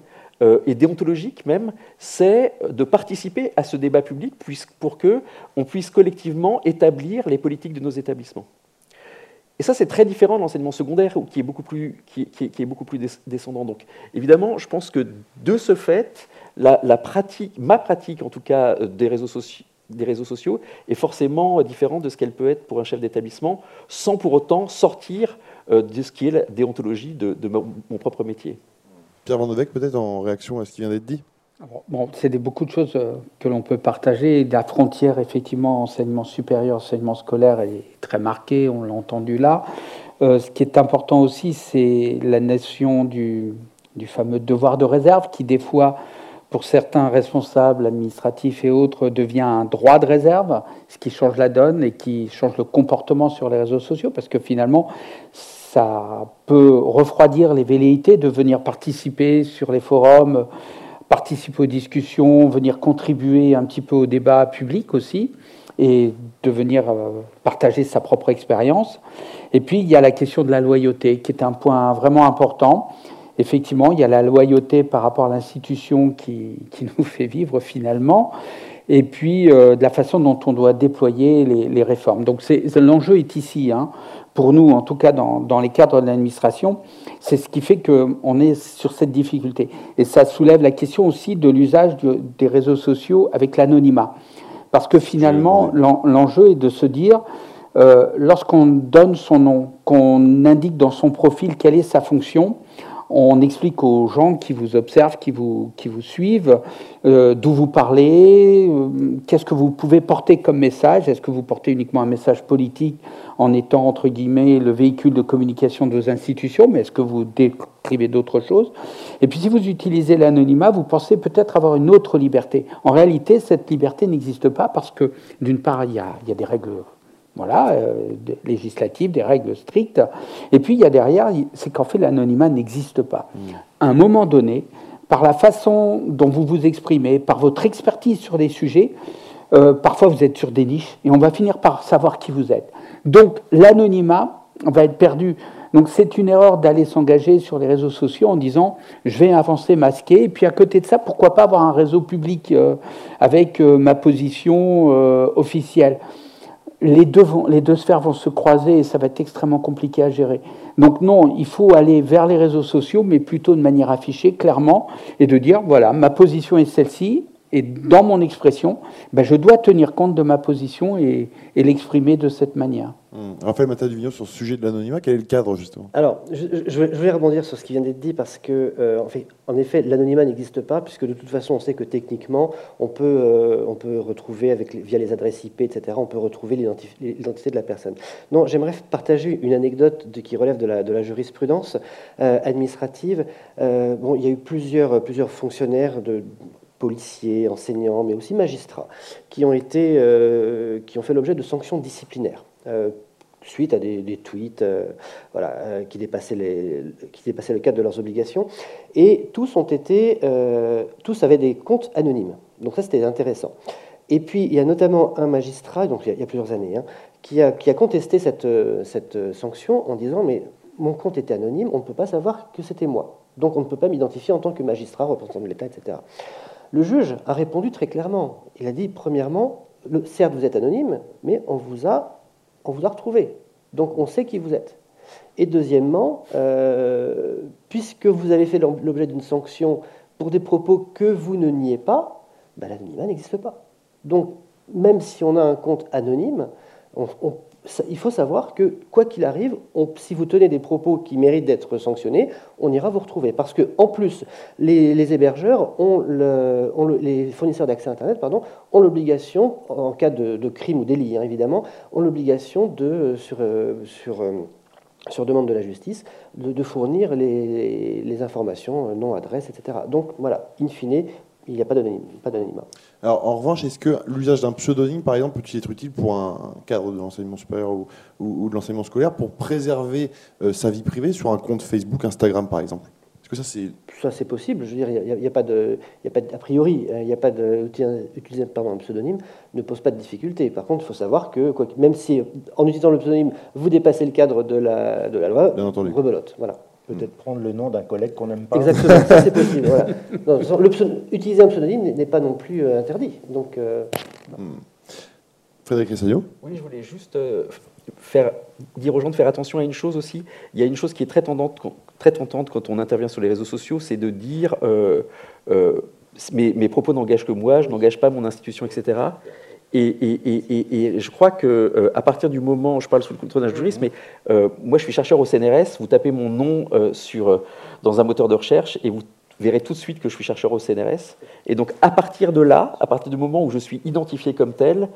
euh, et déontologique même, c'est de participer à ce débat public pour que on puisse collectivement établir les politiques de nos établissements. Et ça, c'est très différent de l'enseignement secondaire, qui est beaucoup plus, qui, est beaucoup plus descendant. Donc, évidemment, je pense que de ce fait, ma pratique, en tout cas, euh, des réseaux sociaux, des réseaux sociaux est forcément différente de ce qu'elle peut être pour un chef d'établissement, sans pour autant sortir euh, de ce qui est la déontologie de, mon propre métier. Pierre Van peut-être en réaction à ce qui vient d'être dit? Bon, c'est beaucoup de choses euh, que l'on peut partager. La frontière, effectivement, enseignement supérieur, enseignement scolaire, est très marquée, on l'a entendu là. Euh, ce qui est important aussi, c'est la notion du, du, fameux devoir de réserve, qui des fois, pour certains responsables administratifs et autres, devient un droit de réserve, ce qui change la donne et qui change le comportement sur les réseaux sociaux, parce que finalement, ça peut refroidir les velléités de venir participer sur les forums, participer aux discussions, venir contribuer un petit peu au débat public aussi, et de venir euh, partager sa propre expérience. Et puis, il y a la question de la loyauté, qui est un point vraiment important. Effectivement, il y a la loyauté par rapport à l'institution qui, nous <laughs> fait vivre finalement, et puis euh, de la façon dont on doit déployer les, réformes. Donc l'enjeu est ici. Hein pour nous, en tout cas dans, les cadres de l'administration, c'est ce qui fait qu'on est sur cette difficulté. Et ça soulève la question aussi de l'usage des réseaux sociaux avec l'anonymat. Parce que finalement, l'enjeu est de se dire, euh, lorsqu'on donne son nom, qu'on indique dans son profil quelle est sa fonction, on explique aux gens qui vous observent, qui vous, suivent, euh, d'où vous parlez, euh, qu'est-ce que vous pouvez porter comme message? Est-ce que vous portez uniquement un message politique en étant, entre guillemets, le véhicule de communication de vos institutions, mais est-ce que vous décrivez d'autres choses? Et puis si vous utilisez l'anonymat, vous pensez peut-être avoir une autre liberté. En réalité, cette liberté n'existe pas parce que, d'une part, il y a des règles voilà, euh, législatives, des règles strictes. Et puis il y a derrière, c'est qu'en fait l'anonymat n'existe pas. Mm. À un moment donné, par la façon dont vous vous exprimez, par votre expertise sur des sujets, euh, parfois vous êtes sur des niches et on va finir par savoir qui vous êtes. Donc l'anonymat va être perdu. Donc c'est une erreur d'aller s'engager sur les réseaux sociaux en disant je vais avancer masqué et puis à côté de ça pourquoi pas avoir un réseau public euh, avec euh, ma position officielle. Les deux, les deux sphères vont se croiser et ça va être extrêmement compliqué à gérer. Donc non, il faut aller vers les réseaux sociaux, mais plutôt de manière affichée, clairement, et de dire, voilà, ma position est celle-ci, et dans mon expression, ben, je dois tenir compte de ma position et, l'exprimer de cette manière. Mmh. Raphaël Mataduvigno, sur ce sujet de l'anonymat, quel est le cadre justement? Alors, je, vais rebondir sur ce qui vient d'être dit parce que, euh, en, fait, en effet, l'anonymat n'existe pas puisque de toute façon, on sait que techniquement, on peut, euh, on peut retrouver avec, via les adresses IP, etc., on peut retrouver l'identité de la personne. Non, j'aimerais partager une anecdote de, qui relève de la, de la jurisprudence euh, administrative. bon, il y a eu plusieurs, plusieurs fonctionnaires de policiers, enseignants, mais aussi magistrats, qui ont, été, euh, qui ont fait l'objet de sanctions disciplinaires euh, suite à des, tweets euh, voilà, qui, dépassaient les, qui dépassaient le cadre de leurs obligations. Et tous, ont été, tous avaient des comptes anonymes. Donc ça, c'était intéressant. Et puis, il y a notamment un magistrat, donc il y a, plusieurs années, hein, qui, a, qui, a, contesté cette, cette sanction en disant, mais mon compte était anonyme, on ne peut pas savoir que c'était moi. Donc on ne peut pas m'identifier en tant que magistrat, représentant de l'État, etc. Le juge a répondu très clairement. Il a dit, premièrement, certes, vous êtes anonyme, mais on vous a, retrouvé. Donc, on sait qui vous êtes. Et deuxièmement, euh, puisque vous avez fait l'objet d'une sanction pour des propos que vous ne niez pas, ben, l'anonymat n'existe pas. Donc, même si on a un compte anonyme, on, on il faut savoir que, quoi qu'il arrive, si vous tenez des propos qui méritent d'être sanctionnés, on ira vous retrouver. Parce que, en plus, les, hébergeurs, les fournisseurs d'accès Internet, pardon, ont l'obligation, en cas de, crime ou délit, hein, évidemment, ont l'obligation de, sur, sur, sur demande de la justice, de, fournir les, les, informations, nom, adresse, etc. Donc, voilà, in fine, il n'y a pas d'anonymat. Alors, en revanche, est-ce que l'usage d'un pseudonyme, par exemple, peut-il être utile pour un cadre de l'enseignement supérieur ou, de l'enseignement scolaire pour préserver euh, sa vie privée sur un compte Facebook, Instagram, par exemple? Est-ce que ça, c'est... Ça, c'est possible. Je veux dire, il n'y a, pas de... a pas a priori, il n'y a pas de... Utiliser pardon, un pseudonyme ne pose pas de difficulté. Par contre, il faut savoir que, quoi, même si, en utilisant le pseudonyme, vous dépassez le cadre de la, de la loi, rebelote. Voilà. Peut-être prendre le nom d'un collègue qu'on n'aime pas. Exactement, ça c'est <laughs> possible. utiliser un pseudonyme n'est pas non plus euh, interdit. Donc, euh, hmm. Frédéric Essayo Oui, je voulais juste euh, faire, dire aux gens de faire attention à une chose aussi. Il y a une chose qui est très tendante, très tentante quand on intervient sur les réseaux sociaux, c'est de dire mes, mes, propos n'engagent que moi, je n'engage pas mon institution, etc. Et, je crois que euh, à partir du moment, je parle sous le contrôle d'un juriste, mais euh, moi je suis chercheur au CNRS, vous tapez mon nom euh, sur, dans un moteur de recherche et vous verrez tout de suite que je suis chercheur au CNRS. Et donc à partir de là, à partir du moment où je suis identifié comme tel,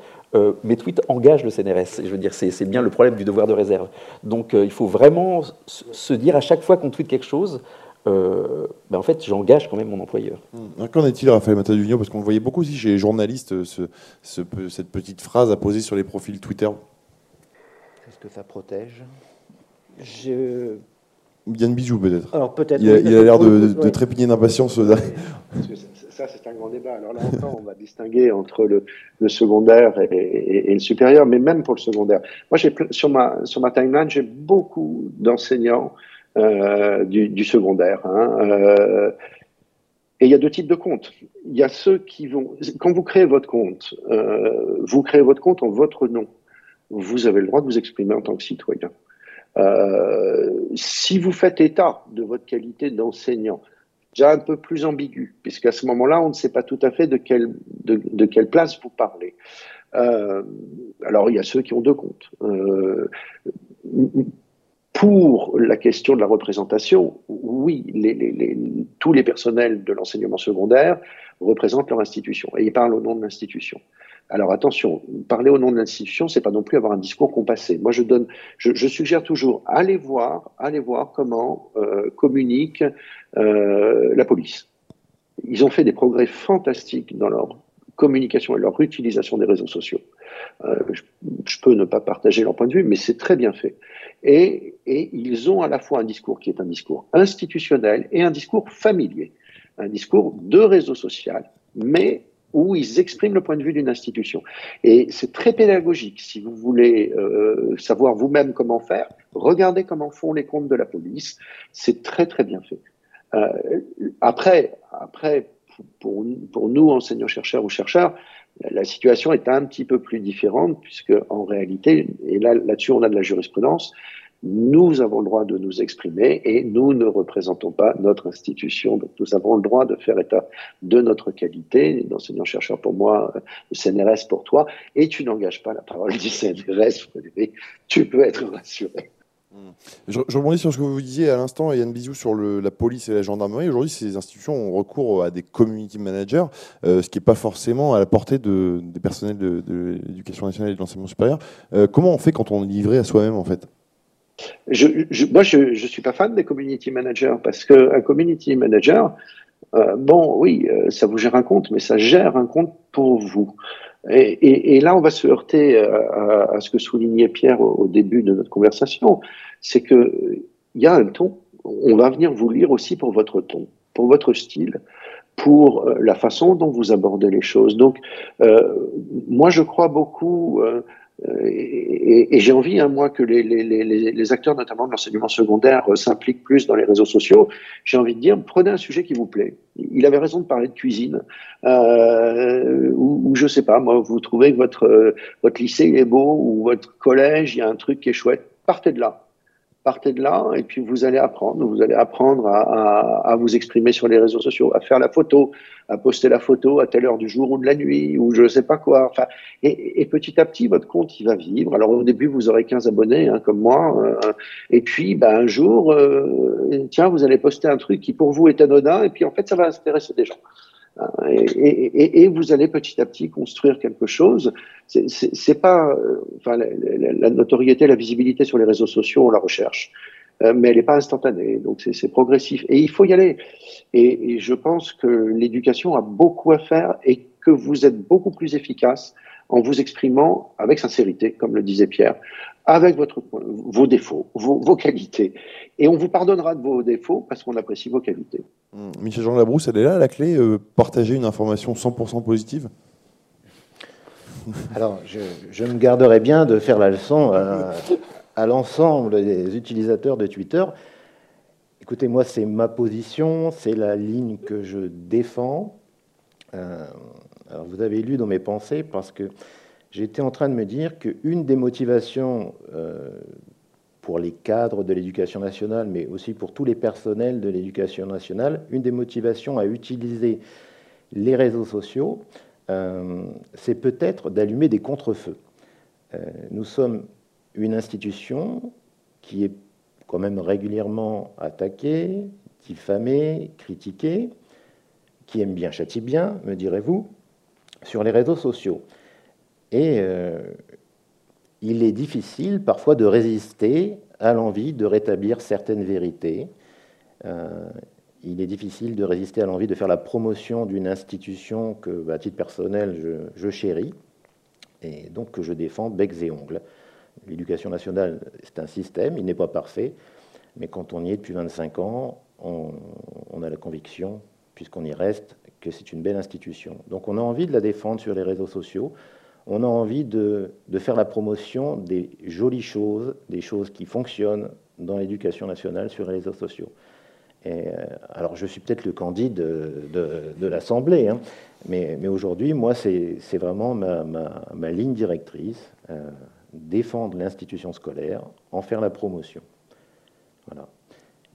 mes tweets engagent le CNRS. Et je veux dire, c'est bien le problème du devoir de réserve. Donc il faut vraiment se dire à chaque fois qu'on tweet quelque chose, euh, ben, en fait, j'engage quand même mon employeur. Hum. Qu'en est-il, Raphaël Mataduvigno Parce qu'on voyait beaucoup aussi chez les journalistes euh, ce, cette petite phrase à poser sur les profils Twitter. Est-ce que ça protège? Je... Yann Bijou, peut-être. Alors, peut-être. Il, a l'air de, trépigner d'impatience. ça, c'est un grand débat. Alors là encore, on va distinguer entre le, secondaire et, le supérieur, mais même pour le secondaire. Moi, sur ma, sur ma timeline, j'ai beaucoup d'enseignants euh, du, secondaire. Hein, euh, et il y a deux types de comptes. Il y a ceux qui vont, quand vous créez votre compte, euh, vous créez votre compte en votre nom. Vous avez le droit de vous exprimer en tant que citoyen. si vous faites état de votre qualité d'enseignant, déjà un peu plus ambigu, puisqu'à ce moment-là, on ne sait pas tout à fait de quelle, de, quelle place vous parlez. Alors, il y a ceux qui ont deux comptes. Pour la question de la représentation, oui, tous les personnels de l'enseignement secondaire représentent leur institution et ils parlent au nom de l'institution. Alors attention, parler au nom de l'institution, c'est pas non plus avoir un discours compassé. Moi, je donne, je, suggère toujours, allez voir, allez voir comment euh, communique euh, la police. Ils ont fait des progrès fantastiques dans leur communication et leur utilisation des réseaux sociaux. Euh, je, peux ne pas partager leur point de vue, mais c'est très bien fait. Et, ils ont à la fois un discours qui est un discours institutionnel et un discours familier, un discours de réseau social, mais où ils expriment le point de vue d'une institution. Et c'est très pédagogique. Si vous voulez euh, savoir vous-même comment faire, regardez comment font les comptes de la police. C'est très très bien fait. Euh, après, après pour nous, enseignants-chercheurs ou chercheurs, la situation est un petit peu plus différente puisque en réalité, et là là-dessus on a de la jurisprudence, nous avons le droit de nous exprimer et nous ne représentons pas notre institution. Donc nous avons le droit de faire état de notre qualité. D'enseignant-chercheur pour moi, le CNRS pour toi, et tu n'engages pas la parole du CNRS, Frédéric. Tu peux être rassuré. Je, je, rebondis sur ce que vous disiez à l'instant, Yann Bisou, sur la police et la gendarmerie. Aujourd'hui, ces institutions ont recours à des community managers, euh, ce qui n'est pas forcément à la portée de, des personnels de, l'éducation nationale et de l'enseignement supérieur. Euh, comment on fait quand on est livré à soi-même, en fait? Moi, je ne suis pas fan des community managers parce qu'un community manager, euh, bon, oui, ça vous gère un compte, mais ça gère un compte pour vous. Et, et, et là, on va se heurter à, à, ce que soulignait Pierre au, au début de notre conversation, c'est que il y a un ton. On va venir vous lire aussi pour votre ton, pour votre style, pour euh, la façon dont vous abordez les choses. Donc, euh, moi, je crois beaucoup euh, euh, et, et j'ai envie, hein, moi, que les, les, les, les, acteurs, notamment de l'enseignement secondaire, euh, s'impliquent plus dans les réseaux sociaux. J'ai envie de dire, prenez un sujet qui vous plaît. Il avait raison de parler de cuisine, euh, ou, ou, je sais pas, moi, vous trouvez que votre euh, votre lycée est beau ou votre collège, il y a un truc qui est chouette. Partez de là partez de là et puis vous allez apprendre. Vous allez apprendre à, à, à, vous exprimer sur les réseaux sociaux, à faire la photo, à poster la photo à telle heure du jour ou de la nuit ou je ne sais pas quoi. Enfin, et, et, petit à petit, votre compte il va vivre. Alors au début, vous aurez 15 abonnés hein, comme moi. Euh, et puis, ben, un jour, euh, tiens, vous allez poster un truc qui pour vous est anodin et puis en fait, ça va intéresser des gens. Et, et, et, vous allez petit à petit construire quelque chose. C'est pas, euh, enfin, la, notoriété, la visibilité sur les réseaux sociaux, on la recherche, euh, mais elle n'est pas instantanée. Donc c'est progressif et il faut y aller. Et, je pense que l'éducation a beaucoup à faire et que vous êtes beaucoup plus efficace en vous exprimant avec sincérité, comme le disait Pierre, avec votre, vos défauts, vos, vos, qualités. Et on vous pardonnera de vos défauts parce qu'on apprécie vos qualités. Mmh. Michel Jean Labrousse, elle est là la clé, euh, partager une information 100% positive? <laughs> Alors, je, je, me garderai bien de faire la leçon à, à l'ensemble des utilisateurs de Twitter. Écoutez, moi, c'est ma position, c'est la ligne que je défends. Euh, alors, vous avez lu dans mes pensées parce que j'étais en train de me dire qu'une des motivations euh, pour les cadres de l'éducation nationale, mais aussi pour tous les personnels de l'éducation nationale, une des motivations à utiliser les réseaux sociaux, euh, c'est peut-être d'allumer des contre-feux. Nous sommes une institution qui est quand même régulièrement attaquée, diffamée, critiquée, qui aime bien châtie bien, me direz-vous, sur les réseaux sociaux. Et euh, il est difficile parfois de résister à l'envie de rétablir certaines vérités. Euh, il est difficile de résister à l'envie de faire la promotion d'une institution que, à titre personnel, je, chéris et donc que je défends becs et ongles. L'éducation nationale, c'est un système, il n'est pas parfait, mais quand on y est depuis 25 ans, on a la conviction, puisqu'on y reste, que c'est une belle institution. Donc on a envie de la défendre sur les réseaux sociaux, on a envie de, faire la promotion des jolies choses, des choses qui fonctionnent dans l'éducation nationale sur les réseaux sociaux. Euh, alors, je suis peut-être le candidat de, l'Assemblée, hein, mais, aujourd'hui, moi, c'est vraiment ma, ligne directrice, euh, défendre l'institution scolaire, en faire la promotion. Voilà.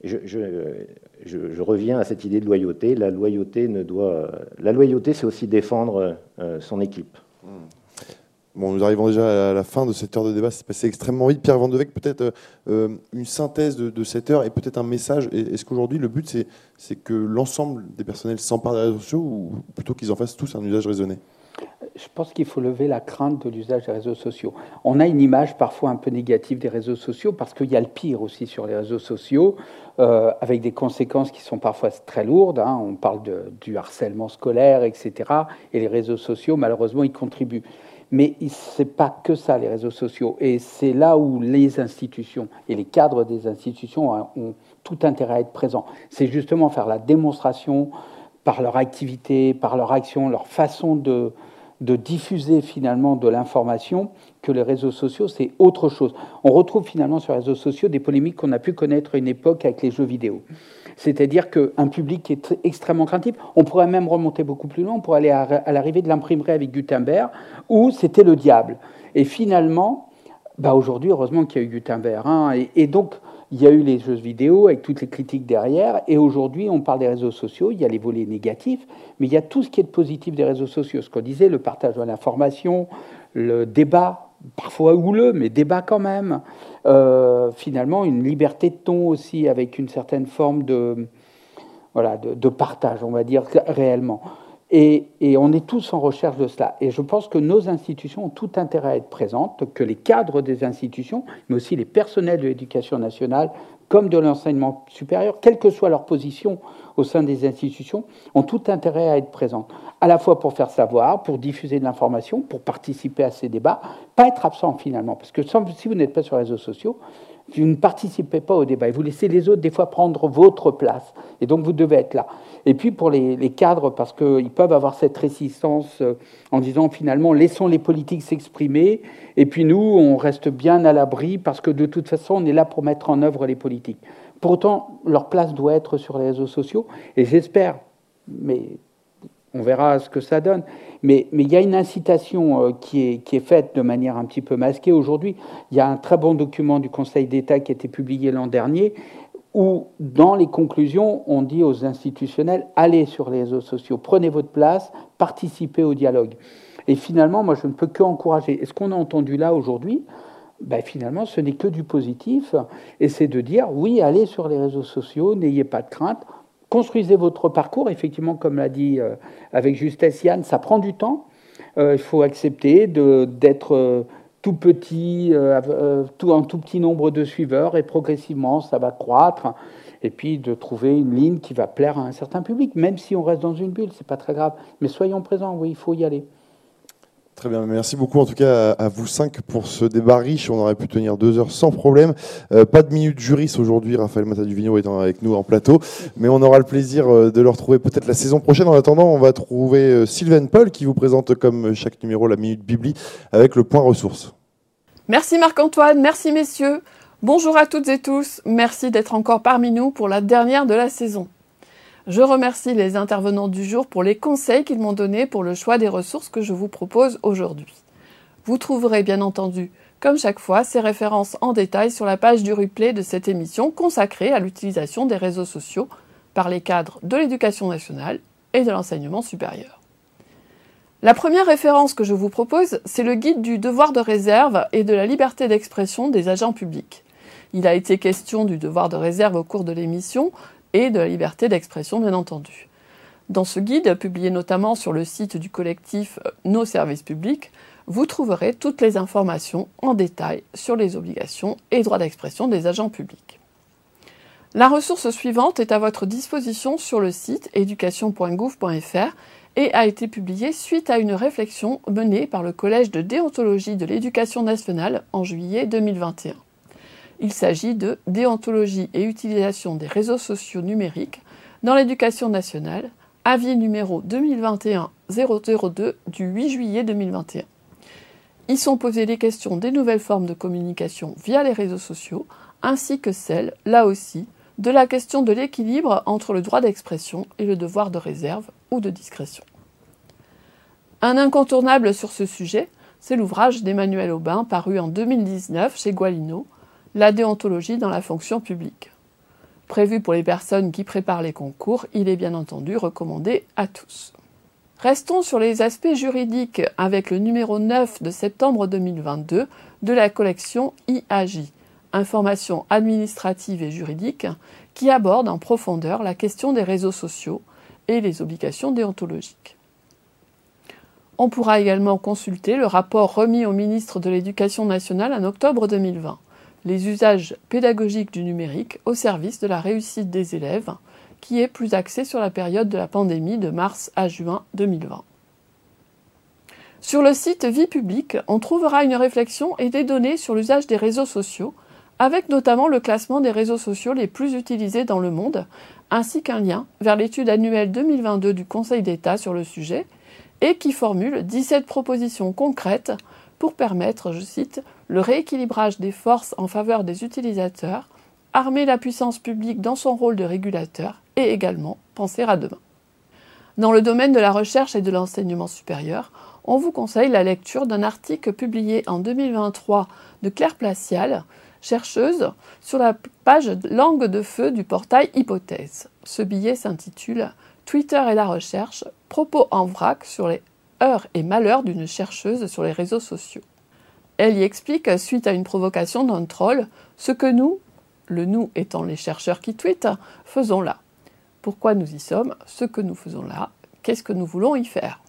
Je, reviens à cette idée de loyauté. La loyauté doit, loyauté, c'est aussi défendre euh, son équipe. Mmh. Bon, nous arrivons déjà à la fin de cette heure de débat. C'est passé extrêmement vite. Pierre Vandevec, peut-être euh, une synthèse de, de, cette heure et peut-être un message. Est-ce qu'aujourd'hui, le but, c'est que l'ensemble des personnels s'emparent des réseaux sociaux ou plutôt qu'ils en fassent tous un usage raisonné? Je pense qu'il faut lever la crainte de l'usage des réseaux sociaux. On a une image parfois un peu négative des réseaux sociaux parce qu'il y a le pire aussi sur les réseaux sociaux, euh, avec des conséquences qui sont parfois très lourdes. Hein. On parle de, du harcèlement scolaire, etc. Et les réseaux sociaux, malheureusement, y contribuent. Mais ce n'est pas que ça, les réseaux sociaux. Et c'est là où les institutions et les cadres des institutions ont tout intérêt à être présents. C'est justement faire la démonstration par leur activité, par leur action, leur façon de, de diffuser finalement de l'information que les réseaux sociaux, c'est autre chose. On retrouve finalement sur les réseaux sociaux des polémiques qu'on a pu connaître à une époque avec les jeux vidéo. C'est-à-dire qu'un public qui est extrêmement craintif, on pourrait même remonter beaucoup plus loin, pourrait aller à, l'arrivée de l'imprimerie avec Gutenberg, où c'était le diable. Et finalement, bah aujourd'hui, heureusement qu'il y a eu Gutenberg. Hein, et donc, il y a eu les jeux vidéo avec toutes les critiques derrière, et aujourd'hui on parle des réseaux sociaux, il y a les volets négatifs, mais il y a tout ce qui est positif des réseaux sociaux. Ce qu'on disait, le partage de l'information, le débat, parfois houleux, mais débat quand même. Euh, finalement, une liberté de ton aussi, avec une certaine forme de, voilà, de partage, on va dire réellement. Et, on est tous en recherche de cela. Et je pense que nos institutions ont tout intérêt à être présentes, que les cadres des institutions, mais aussi les personnels de l'éducation nationale, comme de l'enseignement supérieur, quelle que soit leur position au sein des institutions, ont tout intérêt à être présentes. À la fois pour faire savoir, pour diffuser de l'information, pour participer à ces débats, pas être absent finalement. Parce que si vous n'êtes pas sur les réseaux sociaux, vous ne participez pas au débat et vous laissez les autres des fois prendre votre place. Et donc vous devez être là. Et puis pour les, cadres, parce qu'ils peuvent avoir cette résistance euh, en disant finalement laissons les politiques s'exprimer et puis nous on reste bien à l'abri parce que de toute façon on est là pour mettre en œuvre les politiques. Pourtant leur place doit être sur les réseaux sociaux et j'espère, mais on verra ce que ça donne. Mais, il y a une incitation euh, qui, est, qui est faite de manière un petit peu masquée aujourd'hui. Il y a un très bon document du Conseil d'État qui a été publié l'an dernier où, dans les conclusions, on dit aux institutionnels allez sur les réseaux sociaux, prenez votre place, participez au dialogue. Et finalement, moi, je ne peux qu'encourager. Et ce qu'on a entendu là aujourd'hui, ben, finalement, ce n'est que du positif. Et c'est de dire oui, allez sur les réseaux sociaux, n'ayez pas de crainte, construisez votre parcours. Effectivement, comme l'a dit euh, avec justesse Yann, ça prend du temps. Euh, il faut accepter d'être euh, tout petit, tout, un tout petit nombre de suiveurs, et progressivement, ça va croître. Et puis de trouver une ligne qui va plaire à un certain public, même si on reste dans une bulle, c'est pas très grave. Mais soyons présents, oui, il faut y aller. Très bien, merci beaucoup en tout cas à, vous cinq pour ce débat riche. On aurait pu tenir deux heures sans problème. Euh, pas de minute juriste aujourd'hui, Raphaël Mata-Duvigno étant avec nous en plateau, mais on aura le plaisir euh, de le retrouver peut-être la saison prochaine. En attendant, on va trouver euh, Sylvain Paul qui vous présente comme chaque numéro la minute Bibli avec le point ressources. Merci Marc-Antoine, merci messieurs. Bonjour à toutes et tous, merci d'être encore parmi nous pour la dernière de la saison. Je remercie les intervenants du jour pour les conseils qu'ils m'ont donnés pour le choix des ressources que je vous propose aujourd'hui. Vous trouverez bien entendu, comme chaque fois, ces références en détail sur la page du replay de cette émission consacrée à l'utilisation des réseaux sociaux par les cadres de l'éducation nationale et de l'enseignement supérieur. La première référence que je vous propose, c'est le guide du devoir de réserve et de la liberté d'expression des agents publics. Il a été question du devoir de réserve au cours de l'émission, et de la liberté d'expression, bien entendu. Dans ce guide, publié notamment sur le site du collectif euh, Nos services publics, vous trouverez toutes les informations en détail sur les obligations et droits d'expression des agents publics. La ressource suivante est à votre disposition sur le site éducation.gouv.fr et a été publiée suite à une réflexion menée par le Collège de déontologie de l'éducation nationale en juillet 2021. Il s'agit de déontologie et utilisation des réseaux sociaux numériques dans l'éducation nationale, avis numéro 2021-002 du 8 juillet 2021. Y sont posées les questions des nouvelles formes de communication via les réseaux sociaux, ainsi que celles, là aussi, de la question de l'équilibre entre le droit d'expression et le devoir de réserve ou de discrétion. Un incontournable sur ce sujet, c'est l'ouvrage d'Emmanuel Aubin paru en 2019 chez Gualino, la déontologie dans la fonction publique. Prévu pour les personnes qui préparent les concours, il est bien entendu recommandé à tous. Restons sur les aspects juridiques avec le numéro 9 de septembre 2022 de la collection IAJ, Informations administratives et juridiques, qui aborde en profondeur la question des réseaux sociaux et les obligations déontologiques. On pourra également consulter le rapport remis au ministre de l'Éducation nationale en octobre 2020 les usages pédagogiques du numérique au service de la réussite des élèves, qui est plus axé sur la période de la pandémie de mars à juin 2020. Sur le site Vie publique, on trouvera une réflexion et des données sur l'usage des réseaux sociaux, avec notamment le classement des réseaux sociaux les plus utilisés dans le monde, ainsi qu'un lien vers l'étude annuelle 2022 du Conseil d'État sur le sujet, et qui formule 17 propositions concrètes pour permettre, je cite, le rééquilibrage des forces en faveur des utilisateurs, armer la puissance publique dans son rôle de régulateur et également penser à demain. Dans le domaine de la recherche et de l'enseignement supérieur, on vous conseille la lecture d'un article publié en 2023 de Claire Placial, chercheuse, sur la page Langue de feu du portail Hypothèse. Ce billet s'intitule Twitter et la recherche, propos en vrac sur les heures et malheurs d'une chercheuse sur les réseaux sociaux. Elle y explique, suite à une provocation d'un troll, ce que nous, le nous étant les chercheurs qui tweetent, faisons là pourquoi nous y sommes, ce que nous faisons là, qu'est-ce que nous voulons y faire?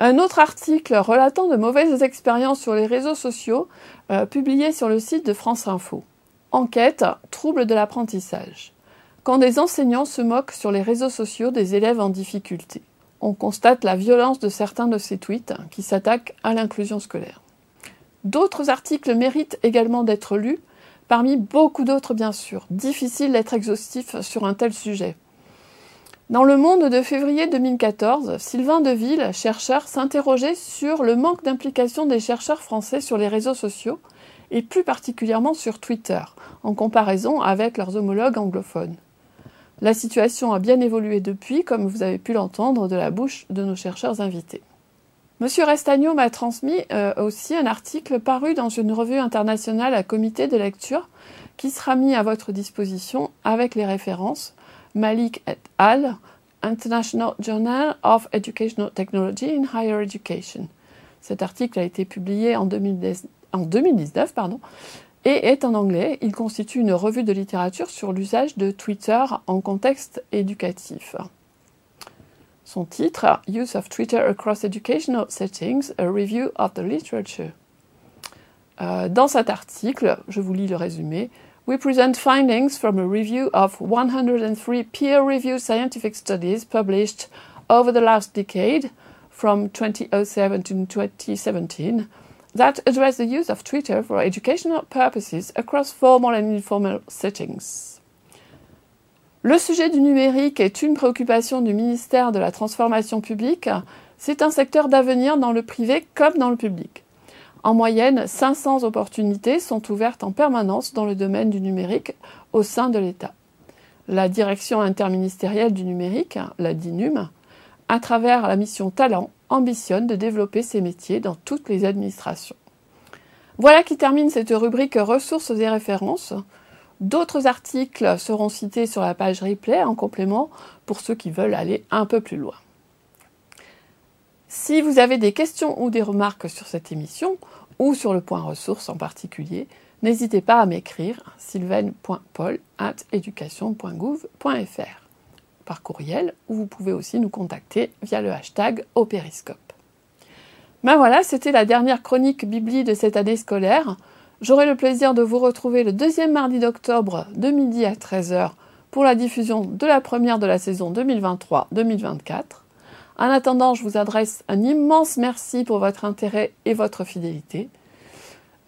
Un autre article relatant de mauvaises expériences sur les réseaux sociaux, euh, publié sur le site de France Info. Enquête, troubles de l'apprentissage. Quand des enseignants se moquent sur les réseaux sociaux des élèves en difficulté, on constate la violence de certains de ces tweets qui s'attaquent à l'inclusion scolaire. D'autres articles méritent également d'être lus, parmi beaucoup d'autres bien sûr. Difficile d'être exhaustif sur un tel sujet. Dans Le Monde de février 2014, Sylvain Deville, chercheur, s'interrogeait sur le manque d'implication des chercheurs français sur les réseaux sociaux, et plus particulièrement sur Twitter, en comparaison avec leurs homologues anglophones. La situation a bien évolué depuis, comme vous avez pu l'entendre de la bouche de nos chercheurs invités. Monsieur Restagno m'a transmis euh, aussi un article paru dans une revue internationale à comité de lecture qui sera mis à votre disposition avec les références Malik et al., International Journal of Educational Technology in Higher Education. Cet article a été publié en, 2019 pardon, et est en anglais. Il constitue une revue de littérature sur l'usage de Twitter en contexte éducatif. Son titre, Use of Twitter Across Educational Settings, a Review of the Literature. Euh, dans cet article, je vous lis le résumé, we present findings from a review of 103 peer-reviewed scientific studies published over the last decade, from 2007 to 2017, that address the use of Twitter for educational purposes across formal and informal settings. Le sujet du numérique est une préoccupation du ministère de la Transformation publique. C'est un secteur d'avenir dans le privé comme dans le public. En moyenne, 500 opportunités sont ouvertes en permanence dans le domaine du numérique au sein de l'État. La direction interministérielle du numérique, la DINUM, à travers la mission Talent, ambitionne de développer ces métiers dans toutes les administrations. Voilà qui termine cette rubrique ressources et références. D'autres articles seront cités sur la page replay en complément pour ceux qui veulent aller un peu plus loin. Si vous avez des questions ou des remarques sur cette émission, ou sur le point ressources en particulier, n'hésitez pas à m'écrire sylvaine.paul.education.gouv.fr par courriel ou vous pouvez aussi nous contacter via le hashtag au Ben voilà, c'était la dernière chronique Bibli de cette année scolaire. J'aurai le plaisir de vous retrouver le deuxième mardi d'octobre de midi à 13h pour la diffusion de la première de la saison 2023-2024. En attendant, je vous adresse un immense merci pour votre intérêt et votre fidélité.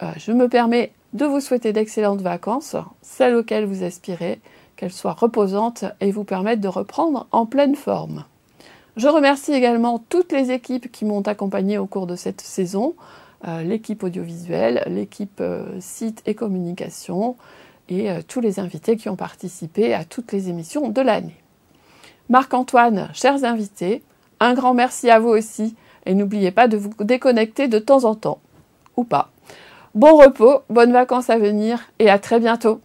Euh, je me permets de vous souhaiter d'excellentes vacances, celles auxquelles vous aspirez, qu'elles soient reposantes et vous permettent de reprendre en pleine forme. Je remercie également toutes les équipes qui m'ont accompagné au cours de cette saison, l'équipe audiovisuelle, l'équipe euh, site et communication et tous les invités qui ont participé à toutes les émissions de l'année. Marc-Antoine, chers invités, un grand merci à vous aussi et n'oubliez pas de vous déconnecter de temps en temps. Ou pas. Bon repos, bonnes vacances à venir et à très bientôt.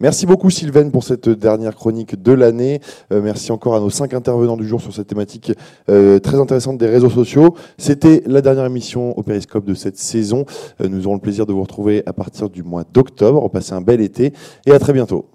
Merci beaucoup Sylvaine pour cette dernière chronique de l'année. Euh, merci encore à nos cinq intervenants du jour sur cette thématique euh, très intéressante des réseaux sociaux. C'était la dernière émission au Périscope de cette saison. Euh, nous aurons le plaisir de vous retrouver à partir du mois d'octobre. Passez un bel été et à très bientôt.